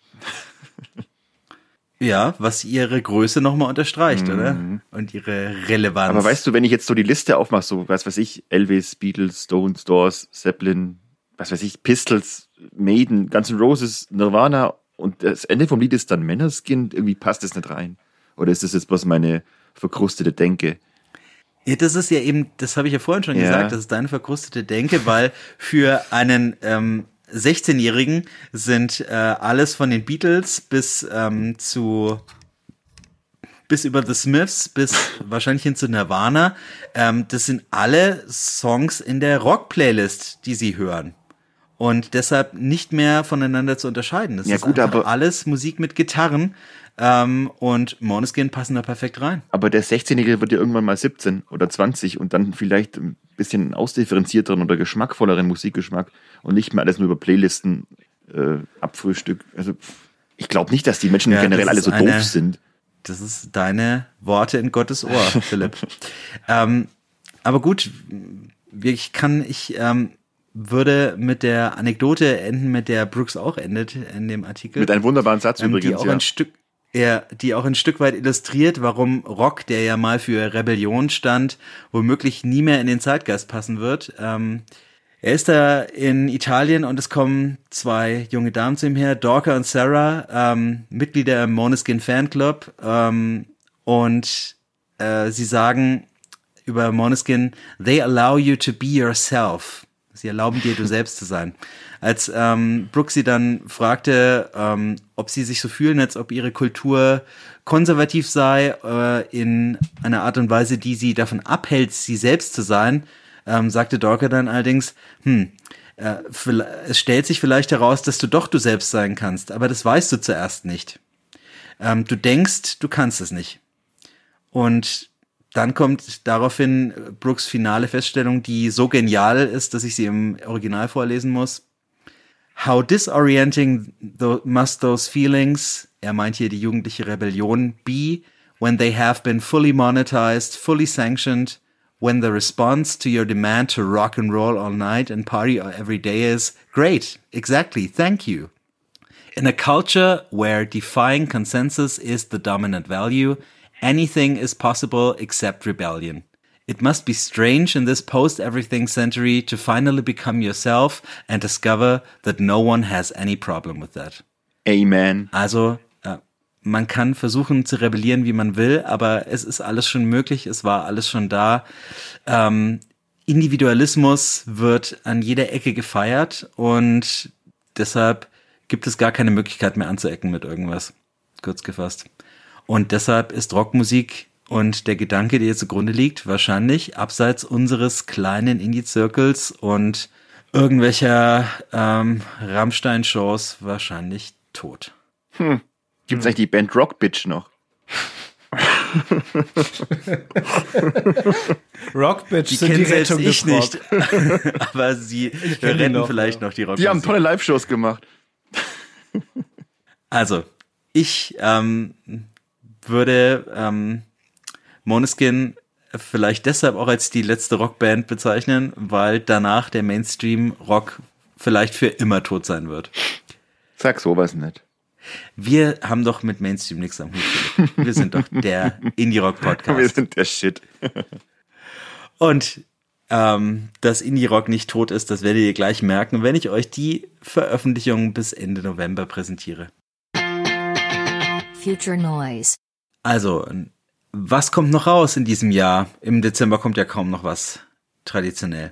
Ja, was ihre Größe nochmal unterstreicht, mhm. oder? Und ihre Relevanz. Aber weißt du, wenn ich jetzt so die Liste aufmache, so, was weiß ich, Elvis, Beatles, Stones, Doors, Zeppelin, was weiß ich, Pistols, Maiden, Guns N' Roses, Nirvana und das Ende vom Lied ist dann Männerskin, irgendwie passt das nicht rein. Oder ist das jetzt bloß meine verkrustete Denke? Ja, das ist ja eben, das habe ich ja vorhin schon ja. gesagt, das ist deine verkrustete Denke, weil für einen ähm, 16-Jährigen sind äh, alles von den Beatles bis ähm, zu bis über The Smiths bis wahrscheinlich hin zu Nirvana. Ähm, das sind alle Songs in der Rock-Playlist, die sie hören. Und deshalb nicht mehr voneinander zu unterscheiden. Das ja, ist gut, aber alles Musik mit Gitarren. Ähm, und Måneskin passen da perfekt rein. Aber der 16-Jährige wird ja irgendwann mal 17 oder 20 und dann vielleicht ein bisschen ausdifferenzierteren oder geschmackvolleren Musikgeschmack und nicht mehr alles nur über Playlisten äh, abfrühstück. Also ich glaube nicht, dass die Menschen ja, generell alle so eine, doof sind. Das ist deine Worte in Gottes Ohr, Philipp. ähm, aber gut, ich kann, ich ähm, würde mit der Anekdote enden, mit der Brooks auch endet in dem Artikel. Mit einem wunderbaren Satz ähm, übrigens, die auch ja. ein Stück, ja, die auch ein Stück weit illustriert, warum Rock, der ja mal für Rebellion stand, womöglich nie mehr in den Zeitgeist passen wird. Ähm, er ist da in Italien und es kommen zwei junge Damen zu ihm her, Dorka und Sarah, ähm, Mitglieder im Moneskin Fanclub. Ähm, und äh, sie sagen über Moneskin, they allow you to be yourself. Sie erlauben dir, du selbst zu sein. Als ähm, Brooke sie dann fragte, ähm, ob sie sich so fühlen, als ob ihre Kultur konservativ sei, äh, in einer Art und Weise, die sie davon abhält, sie selbst zu sein, ähm, sagte Dorker dann allerdings, hm, äh, es stellt sich vielleicht heraus, dass du doch du selbst sein kannst, aber das weißt du zuerst nicht. Ähm, du denkst, du kannst es nicht. Und dann kommt daraufhin Brooks finale Feststellung, die so genial ist, dass ich sie im Original vorlesen muss. How disorienting must those feelings, er meint hier die jugendliche Rebellion, be when they have been fully monetized, fully sanctioned, when the response to your demand to rock and roll all night and party every day is great, exactly, thank you. In a culture where defying consensus is the dominant value, anything is possible except rebellion. It must be strange in this post everything century to finally become yourself and discover that no one has any problem with that. Amen. Also, man kann versuchen zu rebellieren, wie man will, aber es ist alles schon möglich, es war alles schon da. Ähm, Individualismus wird an jeder Ecke gefeiert und deshalb gibt es gar keine Möglichkeit mehr anzuecken mit irgendwas, kurz gefasst. Und deshalb ist Rockmusik und der Gedanke, der hier zugrunde liegt, wahrscheinlich abseits unseres kleinen Indie-Zirkels und irgendwelcher ähm, Rammstein-Shows wahrscheinlich tot. Hm. Gibt es eigentlich die Band Rock Bitch noch? Rock Bitch die sind die Rettung ich nicht. Aber sie rennen noch, vielleicht ja. noch die Rock Die haben tolle Live-Shows gemacht. Also, ich ähm, würde ähm, Moneskin vielleicht deshalb auch als die letzte Rockband bezeichnen, weil danach der Mainstream-Rock vielleicht für immer tot sein wird. Sag sowas nicht. Wir haben doch mit Mainstream nichts am Hut. Wir sind doch der Indie-Rock-Podcast. Wir sind der Shit. Und ähm, dass Indie-Rock nicht tot ist, das werdet ihr gleich merken, wenn ich euch die Veröffentlichung bis Ende November präsentiere. Future Noise. Also, was kommt noch raus in diesem Jahr? Im Dezember kommt ja kaum noch was traditionell.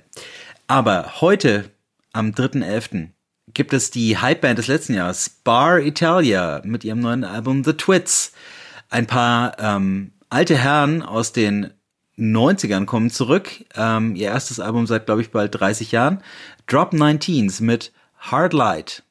Aber heute, am 3.11., gibt es die Hypeband des letzten Jahres, Bar Italia, mit ihrem neuen Album The Twits. Ein paar ähm, alte Herren aus den 90ern kommen zurück. Ähm, ihr erstes Album seit, glaube ich, bald 30 Jahren. Drop 19s mit Hard Light.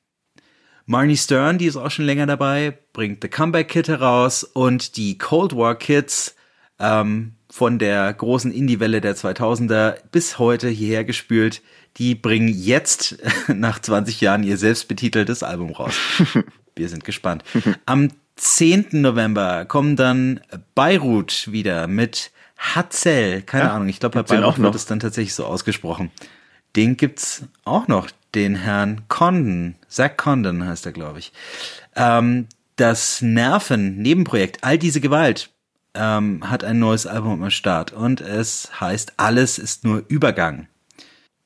Marnie Stern, die ist auch schon länger dabei, bringt The Comeback Kid heraus und die Cold War Kids ähm, von der großen Indie-Welle der 2000er bis heute hierher gespült. Die bringen jetzt nach 20 Jahren ihr selbstbetiteltes Album raus. Wir sind gespannt. Am 10. November kommen dann Beirut wieder mit Hatzel. Keine Ja, Ahnung, ich glaube, bei Beirut wird es dann tatsächlich so ausgesprochen. Den gibt's auch noch, den Herrn Condon. Zach Condon heißt er, glaube ich. Ähm, das Nerven-Nebenprojekt, all diese Gewalt, ähm, hat ein neues Album am Start und es heißt Alles ist nur Übergang.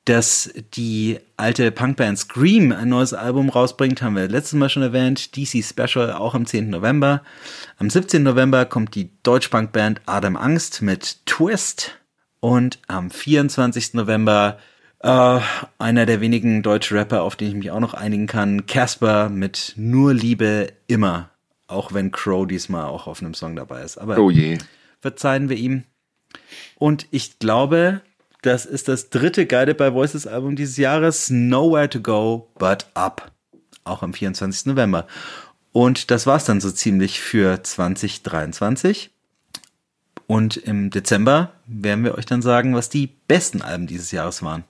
Dass die alte Punkband Scream ein neues Album rausbringt, haben wir letztes Mal schon erwähnt. DC Special auch am 10. November. Am 17. November kommt die Deutsch-Punkband Adam Angst mit Twist. Und am 24. November äh, einer der wenigen deutsche Rapper, auf den ich mich auch noch einigen kann, Casper mit Nur Liebe immer. Auch wenn Crow diesmal auch auf einem Song dabei ist. Aber Oh je. verzeihen wir ihm. Und ich glaube, das ist das dritte Guided by Voices Album dieses Jahres, Nowhere to Go But Up. Auch am 24. November. Und das war's dann so ziemlich für 2023. Und im Dezember werden wir euch dann sagen, was die besten Alben dieses Jahres waren.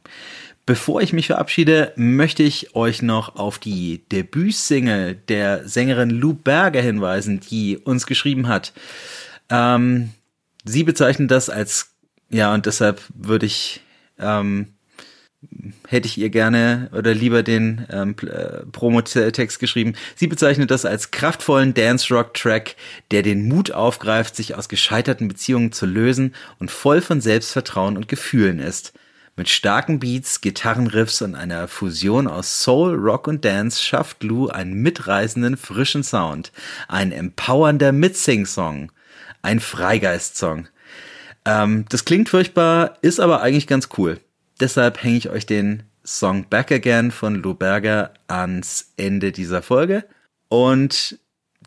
Bevor ich mich verabschiede, möchte ich euch noch auf die Debütsingle der Sängerin Lou Berger hinweisen, die uns geschrieben hat. Ähm, sie bezeichnet das als, ja, und deshalb würde ich, ähm, hätte ich ihr gerne oder lieber den ähm, äh, Promo-Text geschrieben. Sie bezeichnet das als kraftvollen Dance-Rock-Track, der den Mut aufgreift, sich aus gescheiterten Beziehungen zu lösen und voll von Selbstvertrauen und Gefühlen ist. Mit starken Beats, Gitarrenriffs und einer Fusion aus Soul, Rock und Dance schafft Lou einen mitreißenden, frischen Sound, ein empowernder Mitsing-Song, ein Freigeist-Song. Ähm, das klingt furchtbar, ist aber eigentlich ganz cool. Deshalb hänge ich euch den Song Back Again von Lou Berger ans Ende dieser Folge. Und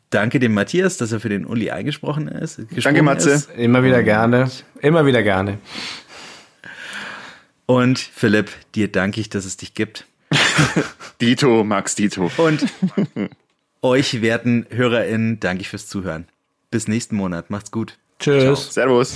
danke dem Matthias, dass er für den Uli eingesprochen ist. Danke, Matze. Ist. Immer wieder gerne. Immer wieder gerne. Und Philipp, dir danke ich, dass es dich gibt. Dito, Max Dito. Und euch werten HörerInnen danke ich fürs Zuhören. Bis nächsten Monat. Macht's gut. Tschüss. Servus.